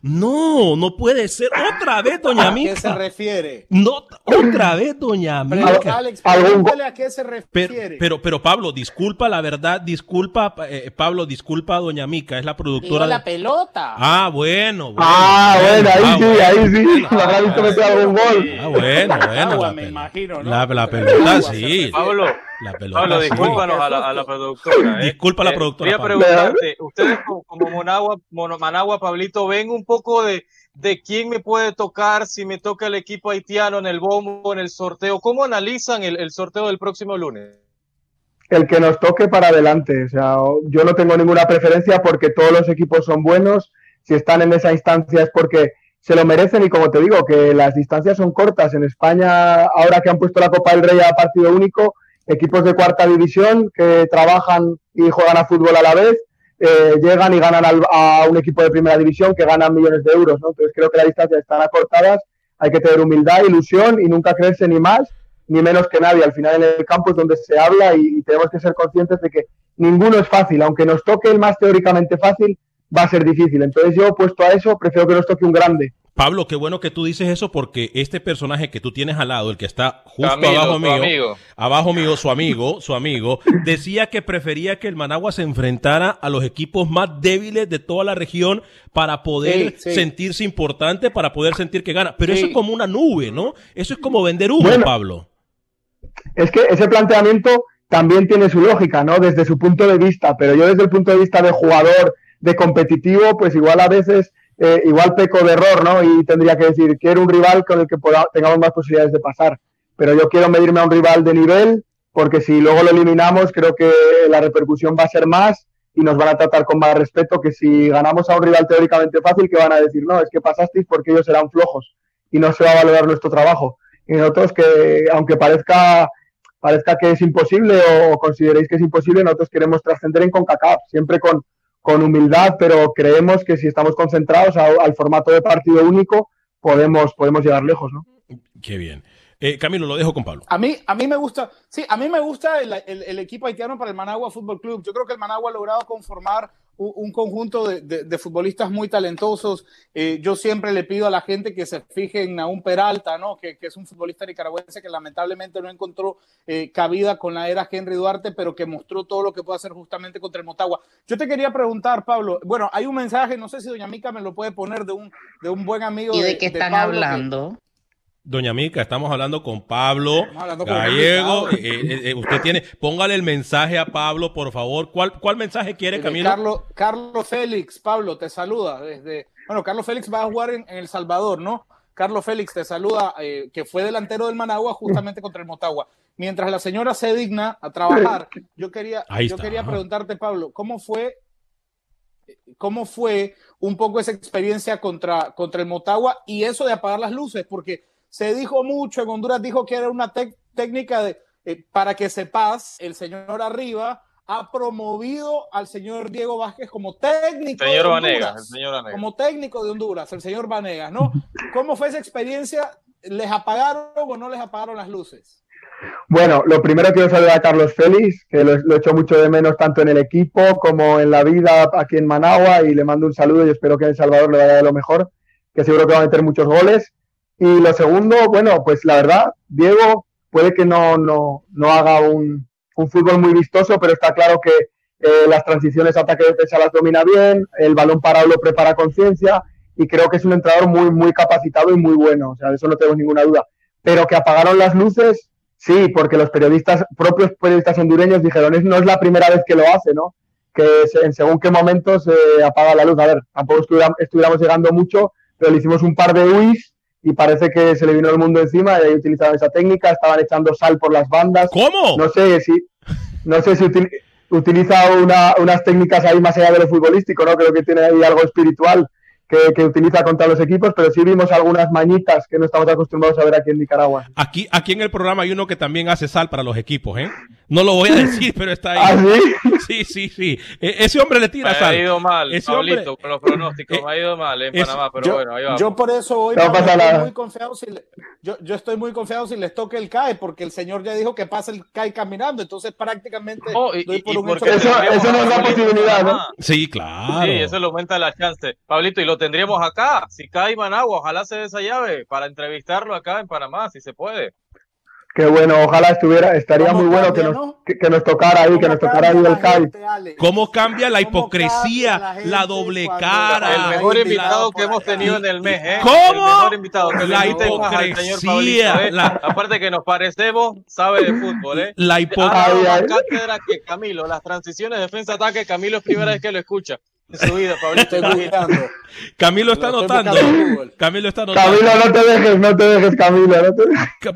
No, no puede ser. Otra vez, doña ¿A qué se Mica. refiere? No, otra vez, doña Pero, Mica. Alex, algún- pregúntale a qué se Pero, refiere. pero, pero Pablo, disculpa la verdad, disculpa, eh, Pablo, disculpa doña Mica, es la Digo productora. la de- pelota. Ah, bueno, bueno. Ah, bueno, ahí ah, sí, bueno. ahí sí, la habrá visto meter algún gol. Ah, bueno, bueno. Agua, la me pel- imagino, ¿no? La, la Pero pelota, agua, sí. Pablo, La pelota, Pablo, sí. discúlpanos a la, a la productora. ¿eh? Disculpa a la Eh, productora, Quería Pablo. preguntarte, ustedes como, como Monagua, Mono- Managua, Pablito, ven un poco de, de quién me puede tocar, si me toca el equipo haitiano en el bombo, en el sorteo. ¿Cómo analizan el, el sorteo del próximo lunes? el que nos toque para adelante. O sea, yo no tengo ninguna preferencia porque todos los equipos son buenos. Si están en esa instancia es porque se lo merecen y como te digo, que las distancias son cortas. En España, ahora que han puesto la Copa del Rey a partido único, equipos de cuarta división que trabajan y juegan a fútbol a la vez, eh, llegan y ganan al- a un equipo de primera división que ganan millones de euros. ¿no? Entonces creo que las distancias están acortadas, hay que tener humildad, ilusión y nunca creerse ni más ni menos que nadie. Al final en el campo es donde se habla y tenemos que ser conscientes de que ninguno es fácil. Aunque nos toque el más teóricamente fácil, va a ser difícil. Entonces yo, puesto a eso, prefiero que nos toque un grande. Pablo, qué bueno que tú dices eso porque este personaje que tú tienes al lado, el que está justo Camilo, abajo mío, amigo. abajo mío, su amigo, su amigo, *laughs* decía que prefería que el Managua se enfrentara a los equipos más débiles de toda la región para poder Sí, sí. sentirse importante, para poder sentir que gana. Pero Sí. eso es como una nube, ¿no? Eso es como vender humo, Bueno. Pablo. Es que ese planteamiento también tiene su lógica, ¿no? Desde su punto de vista, pero yo desde el punto de vista de jugador, de competitivo, pues igual a veces, eh, igual peco de error, ¿no? Y tendría que decir, quiero un rival con el que poda- tengamos más posibilidades de pasar. Pero yo quiero medirme a un rival de nivel, porque si luego lo eliminamos, creo que la repercusión va a ser más y nos van a tratar con más respeto que si ganamos a un rival teóricamente fácil, que van a decir, no, es que pasasteis porque ellos serán flojos y no se va a valorar nuestro trabajo. Y nosotros que, aunque parezca parezca que es imposible o consideréis que es imposible, nosotros queremos trascender en CONCACAF, siempre con, con humildad, pero creemos que si estamos concentrados al formato de partido único, podemos, podemos llegar lejos, ¿no? Qué bien. Eh, Camilo, lo dejo con Pablo. A mí, a mí me gusta, sí, a mí me gusta el, el, equipo haitiano para el Managua Fútbol Club. Yo creo que el Managua ha logrado conformar un, conjunto de, de, futbolistas muy talentosos. Eh, yo siempre le pido a la gente que se fije en Naún Peralta, ¿no? Que, que, es un futbolista nicaragüense que lamentablemente no encontró eh, cabida con la era Henry Duarte, pero que mostró todo lo que puede hacer justamente contra el Motagua. Yo te quería preguntar, Pablo, bueno, hay un mensaje, no sé si doña Mica me lo puede poner de un, de un buen amigo. ¿Y de, qué están hablando? Doña Mica, estamos hablando con Pablo Gallego. Eh, eh, eh, usted tiene, póngale el mensaje a Pablo, por favor. ¿Cuál, cuál mensaje quiere, Camilo? Carlos, Carlos Félix, Pablo, te saluda desde. Bueno, Carlos Félix va a jugar en, El Salvador, ¿no? Carlos Félix te saluda, que fue delantero del Managua justamente contra el Motagua. Mientras la señora se digna a trabajar, yo quería, yo quería preguntarte, Pablo, ¿cómo fue cómo fue un poco esa experiencia contra, contra el Motagua y eso de apagar las luces, porque se dijo mucho, en Honduras dijo que era una técnica de, eh, para que sepas, el señor arriba ha promovido al señor Diego Vázquez como técnico señor de Honduras, el señor Vanegas. como técnico de Honduras, el señor Vanegas, ¿no? ¿Cómo fue esa experiencia? ¿Les apagaron o no les apagaron las luces? Bueno, lo primero quiero saludar a Carlos Félix, que lo, lo, he hecho mucho de menos tanto en el equipo como en la vida aquí en Managua y le mando un saludo y espero que en El Salvador le vaya de lo mejor, que seguro que va a meter muchos goles. Y lo segundo, bueno, pues la verdad, Diego puede que no, no, no haga un, un, fútbol muy vistoso, pero está claro que eh, las transiciones ataque-defensa las domina bien, el balón parado lo prepara con ciencia y creo que es un entrenador muy, muy capacitado y muy bueno, o sea, de eso no tengo ninguna duda. Pero que apagaron las luces, sí, porque los periodistas, propios periodistas hondureños dijeron, no es la primera vez que lo hace, ¿no? Que en según qué momento se apaga la luz. A ver, tampoco estuviéramos, llegando mucho, pero le hicimos un par de UIs y parece que se le vino el mundo encima y ahí utilizaban esa técnica, estaban echando sal por las bandas. ¿Cómo? No sé si, no sé si utiliza una, unas técnicas ahí más allá de lo futbolístico, ¿no? Creo que tiene ahí algo espiritual que, utiliza contra los equipos, pero sí vimos algunas mañitas que no estamos acostumbrados a ver aquí en Nicaragua. Aquí, aquí en el programa hay uno que también hace sal para los equipos, ¿eh? No lo voy a decir, pero está ahí. *laughs* ¿Ah, sí? Sí, sí, sí. E, ese hombre le tira sal. Me ha ido mal, ese Pablito, con los pronósticos. *laughs* me ha ido mal en Panamá, pero yo, bueno, ahí va. Yo por eso hoy no estoy muy confiado si yo, yo, estoy muy confiado si les toque el CAE, porque el señor ya dijo que pasa el CAE caminando, entonces prácticamente oh, y, doy por y un porque eso, eso no es una posibilidad, ¿no? Sí, claro. Sí, eso le aumenta la chance. Pablito, y lo tendríamos acá, si cae Managua, ojalá se dé esa llave para entrevistarlo acá en Panamá, si se puede. Qué bueno, ojalá estuviera, estaría muy bueno que nos, que, nos tocara ahí, que nos tocara ahí el CAI. ¿Cómo cambia la hipocresía, la, doble cara? El mejor invitado que hemos tenido en el mes, ¿eh? ¿Cómo? El mejor invitado que la hipocresía. ¿eh? Aparte que nos parecemos, sabe de fútbol, ¿eh? La hipocresía. La cátedra que Camilo, las transiciones defensa-ataque, Camilo es primera vez que lo escucha en su vida, Pablito. *laughs* Camilo está notando. Camilo está notando. Camilo, no te dejes, no te dejes, Camilo.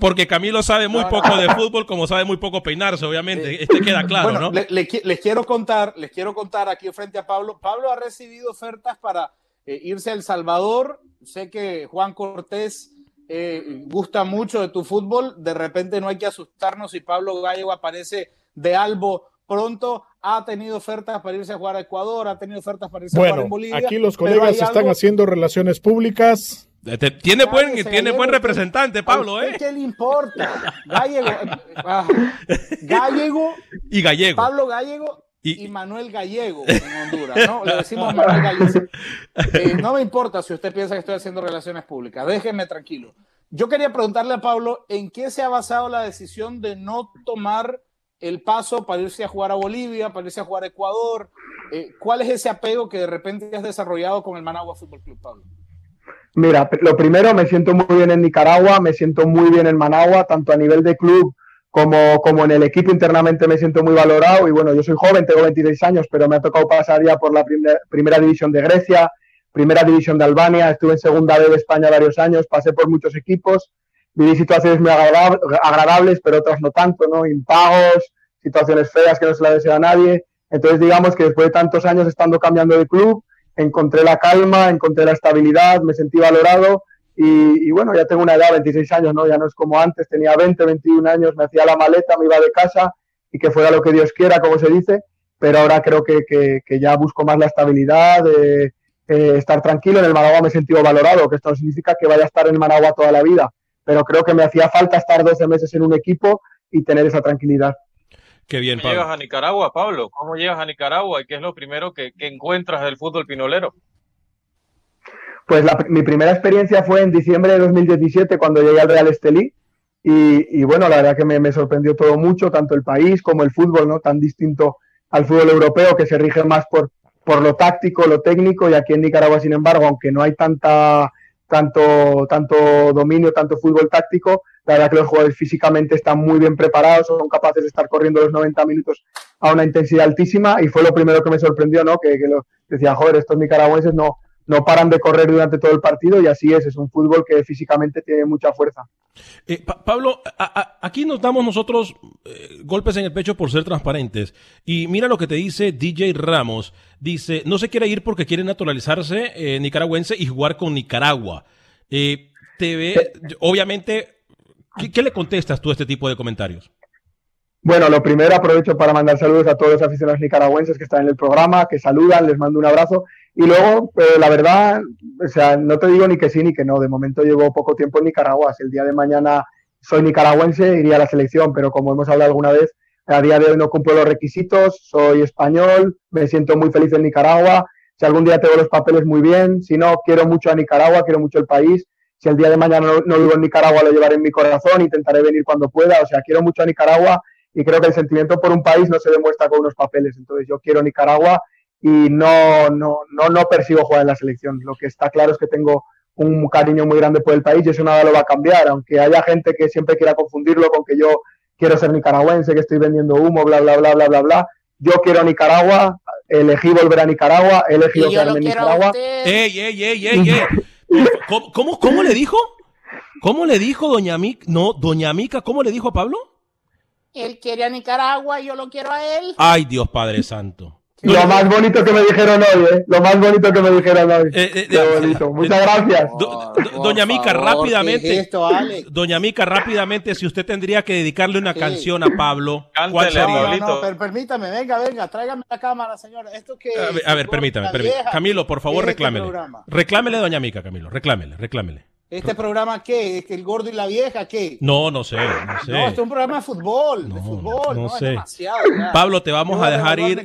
Porque Camilo sabe muy poco de fútbol, como sabe muy poco peinarse, obviamente. Este queda claro, ¿no? les quiero contar, les quiero contar aquí frente a Pablo. Pablo ha recibido ofertas para eh, irse a El Salvador. Sé que Juan Cortés eh, gusta mucho de tu fútbol. De repente no hay que asustarnos si Pablo Gallego aparece de albo pronto ha tenido ofertas para irse a jugar a Ecuador, ha tenido ofertas para irse a jugar en Bolivia. Aquí los colegas están haciendo relaciones públicas. Tiene buen, tiene buen representante, Pablo, ¿eh? ¿Qué le importa? Gallego, ah, Gallego y Gallego. Pablo Gallego y, Manuel Gallego en Honduras, ¿no? Le decimos Manuel Gallego. Eh, no me importa si usted piensa que estoy haciendo relaciones públicas, déjeme tranquilo. Yo quería preguntarle a Pablo, ¿en qué se ha basado la decisión de no tomar el paso para irse a jugar a Bolivia, para irse a jugar a Ecuador? Eh, ¿Cuál es ese apego que de repente has desarrollado con el Managua Fútbol Club, Pablo? Mira, lo primero, me siento muy bien en Nicaragua, me siento muy bien en Managua, tanto a nivel de club como, como en el equipo internamente me siento muy valorado. Y bueno, yo soy joven, tengo 26 años, pero me ha tocado pasar ya por la primera división de Grecia, primera división de Albania, estuve en segunda B de España varios años, pasé por muchos equipos viví situaciones muy agradables, pero otras no tanto, ¿no? Impagos, situaciones feas que no se la desea a nadie. Entonces, digamos que después de tantos años estando cambiando de club, encontré la calma, encontré la estabilidad, me sentí valorado y, bueno, ya tengo una edad, 26 años, ¿no? Ya no es como antes, tenía 20, 21 años, me hacía la maleta, me iba de casa y que fuera lo que Dios quiera, como se dice, pero ahora creo que, que, ya busco más la estabilidad, de eh, estar tranquilo. En el Managua me he sentido valorado, que esto no significa que vaya a estar en el Managua toda la vida, pero creo que me hacía falta estar 12 meses en un equipo y tener esa tranquilidad. Qué bien, ¿Cómo llegas a Nicaragua, Pablo? ¿Cómo llegas a Nicaragua y qué es lo primero que, que encuentras del fútbol pinolero? Pues la, mi primera experiencia fue en diciembre de 2017 cuando llegué al Real Estelí y, y bueno, la verdad que me, me, sorprendió todo mucho, tanto el país como el fútbol, ¿no? Tan distinto al fútbol europeo que se rige más por, por lo táctico, lo técnico y aquí en Nicaragua, sin embargo, aunque no hay tanta, tanto, tanto dominio, tanto fútbol táctico, la verdad que los jugadores físicamente están muy bien preparados, son capaces de estar corriendo los 90 minutos a una intensidad altísima y fue lo primero que me sorprendió, ¿no? Que, que lo, decía, joder, estos nicaragüenses no, no paran de correr durante todo el partido y así es, es un fútbol que físicamente tiene mucha fuerza. Eh, pa Pablo, a, a, aquí nos damos nosotros eh, golpes en el pecho por ser transparentes. Y mira lo que te dice DJ Ramos. Dice, no se quiere ir porque quiere naturalizarse eh, nicaragüense y jugar con Nicaragua. Eh, te ve, obviamente, ¿qué, ¿qué le contestas tú a este tipo de comentarios? Bueno, lo primero aprovecho para mandar saludos a todos los aficionados nicaragüenses que están en el programa, que saludan, les mando un abrazo. Y luego, eh, la verdad, o sea, no te digo ni que sí ni que no. De momento llevo poco tiempo en Nicaragua. Si el día de mañana soy nicaragüense, iría a la selección, pero como hemos hablado alguna vez, a día de hoy no cumplo los requisitos, soy español, me siento muy feliz en Nicaragua. Si algún día tengo los papeles muy bien, si no, quiero mucho a Nicaragua, quiero mucho el país. Si el día de mañana no, no vivo en Nicaragua, lo llevaré en mi corazón, intentaré venir cuando pueda. O sea, quiero mucho a Nicaragua y creo que el sentimiento por un país no se demuestra con unos papeles. Entonces yo quiero Nicaragua y no, no, no, no persigo jugar en la selección. Lo que está claro es que tengo un cariño muy grande por el país y eso nada lo va a cambiar, aunque haya gente que siempre quiera confundirlo con que yo quiero ser nicaragüense, que estoy vendiendo humo, bla, bla, bla, bla, bla, bla. Yo quiero Nicaragua, elegí volver a Nicaragua, he elegido quedarme en Nicaragua. ¡Ey, ey, ey, ey, ey! ¿Cómo, cómo, cómo le dijo? ¿Cómo le dijo Doña Mica? No, Doña Mica, ¿cómo le dijo a Pablo? Él quiere a Nicaragua y yo lo quiero a él. Ay, Dios Padre Santo. Lo más bonito que me dijeron hoy, ¿eh? Lo más bonito que me dijeron hoy. Eh, eh, Qué bonito. Muchas gracias. Do, do, doña Mica, rápidamente. Esto, *clears throat* Doña Mica, rápidamente, si usted tendría que dedicarle una sí. canción a Pablo, ¿cuál sería? No, no, pero permítame, venga, venga, tráigame la cámara, señora. Esto que. A ver, a ver permítame, permítame. Camilo, por favor, reclámele. Este reclámele, doña Mica, Camilo, reclámele, reclámele. ¿Este programa qué? ¿Es que el gordo y la vieja qué? No, no sé, no sé. No, este es un programa de fútbol, no, de fútbol, no, no sé. Es demasiado. Ya. Pablo, te vamos a dejar ir.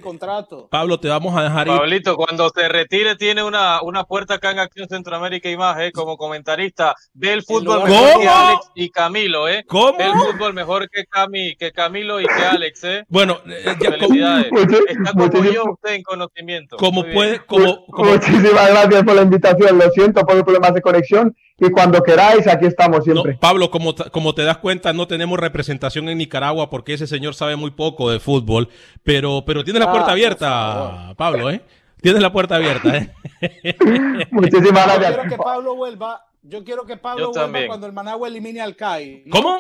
Pablo, te vamos a dejar ir. Pablito, cuando se retire tiene una, una puerta acá en Acción Centroamérica y más, ¿eh? como comentarista del fútbol ¿Cómo? mejor que Alex y Camilo, ¿eh? ¿Cómo? Del fútbol mejor que Cami, que Camilo y que Alex, ¿eh? Bueno, eh, ya, Felicidades. Está como yo usted en conocimiento. Como puede, como, como... Muchísimas gracias por la invitación. Lo siento por los problemas de conexión y cuando queráis, aquí estamos siempre. No, Pablo, como, como te das cuenta, no tenemos representación en Nicaragua porque ese señor sabe muy poco de fútbol, pero, pero tiene la puerta ah, abierta, Pablo, ¿eh? Tienes la puerta abierta, ¿eh? *laughs* Muchísimas gracias. Quiero que Pablo vuelva yo quiero que Pablo vuelva también. cuando el Managua elimine al CAI. ¿Cómo?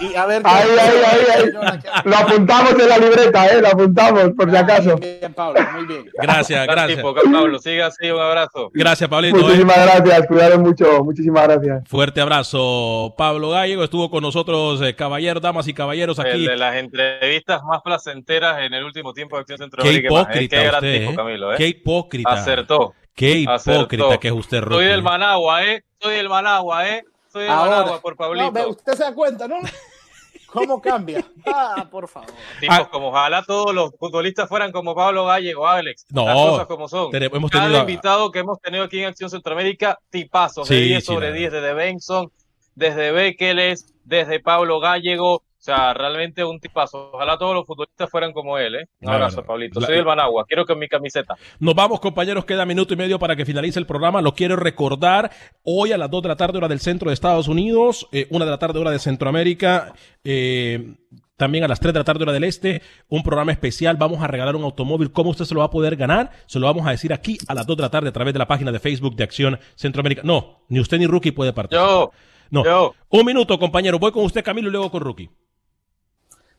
Y, y- y a ver. Ahí, ahí, ahí, ahí. Lo apuntamos en la libreta, ¿eh? Lo apuntamos, por si acaso. Muy bien, Pablo, muy bien. Gracias, gracias. Pablo, siga así, un abrazo. Gracias, Pablito. ¿eh? Muchísimas gracias, cuidaron mucho. Muchísimas gracias. Fuerte abrazo. Pablo Gallego estuvo con nosotros, eh, caballeros, damas y caballeros, El aquí. de las entrevistas más placenteras en el último tiempo de Acción Qué Centroamérica. más, ¿eh? hipócrita Qué gran usted, tipo, ¿eh? Camilo, ¿eh? Qué hipócrita. Acertó. Qué Acertó. hipócrita que es usted, Rocky. Soy del Managua, ¿eh? Soy del Managua, ¿eh? Soy del Ahora, Managua por Pablito. no, usted se da cuenta, ¿no? ¿Cómo cambia? Ah, por favor. Tipos Ah. como ojalá todos los futbolistas fueran como Pablo Gallego, Alex. No, Las cosas como son. Tene- hemos Cada tenido a- invitado que hemos tenido aquí en Acción Centroamérica, tipazos Sí, de 10 sí, sobre la 10, desde Benson, desde Bekeles, desde Pablo Gallego. O sea, realmente un tipazo. Ojalá todos los futbolistas fueran como él, ¿eh? Un abrazo, no, no. Pablito. Soy del Managua. Quiero que mi camiseta. Nos vamos, compañeros. Queda minuto y medio para que finalice el programa. Lo quiero recordar. Hoy a las 2 de la tarde, hora del centro de Estados Unidos. Eh, 1 de la tarde, hora de Centroamérica. Eh, también a las 3 de la tarde, hora del este. Un programa especial. Vamos a regalar un automóvil. ¿Cómo usted se lo va a poder ganar? Se lo vamos a decir aquí a las 2 de la tarde a través de la página de Facebook de Acción Centroamérica. No, ni usted ni Rookie puede participar. Yo, No. yo. Un minuto, compañero. Voy con usted, Camilo, y luego con Rookie.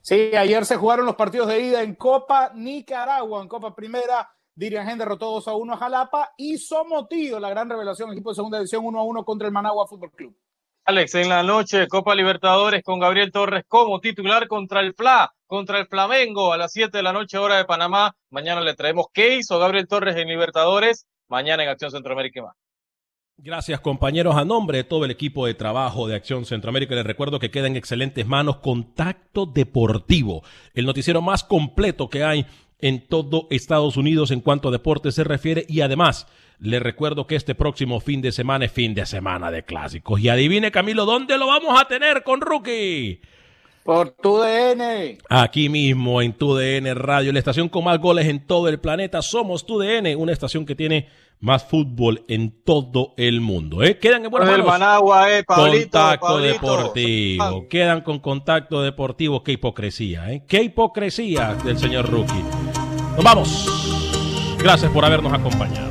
Sí, ayer se jugaron los partidos de ida en Copa Nicaragua, en Copa Primera Dirian derrotó 2 a 1 a Jalapa y Somotillo, la gran revelación, equipo de segunda división 1 a 1 contra el Managua Fútbol Club. Alex, en la noche, Copa Libertadores con Gabriel Torres como titular contra el FLA, contra el Flamengo a las 7 de la noche, hora de Panamá. Mañana le traemos qué hizo Gabriel Torres en Libertadores, mañana en Acción Centroamérica y más. Gracias compañeros, a nombre de todo el equipo de trabajo de Acción Centroamérica les recuerdo que queda en excelentes manos Contacto Deportivo, el noticiero más completo que hay en todo Estados Unidos en cuanto a deporte se refiere y además le recuerdo que este próximo fin de semana es fin de semana de clásicos y adivine Camilo, ¿dónde lo vamos a tener con Rookie? Por tu DN. Aquí mismo en tu DN Radio, la estación con más goles en todo el planeta. Somos tu DN, una estación que tiene más fútbol en todo el mundo. ¿eh? Quedan en buenas manos. Managua, eh, Pablito, contacto Pablito. deportivo. Quedan con contacto deportivo. Qué hipocresía, ¿eh? Qué hipocresía del señor Rookie. Nos vamos. Gracias por habernos acompañado.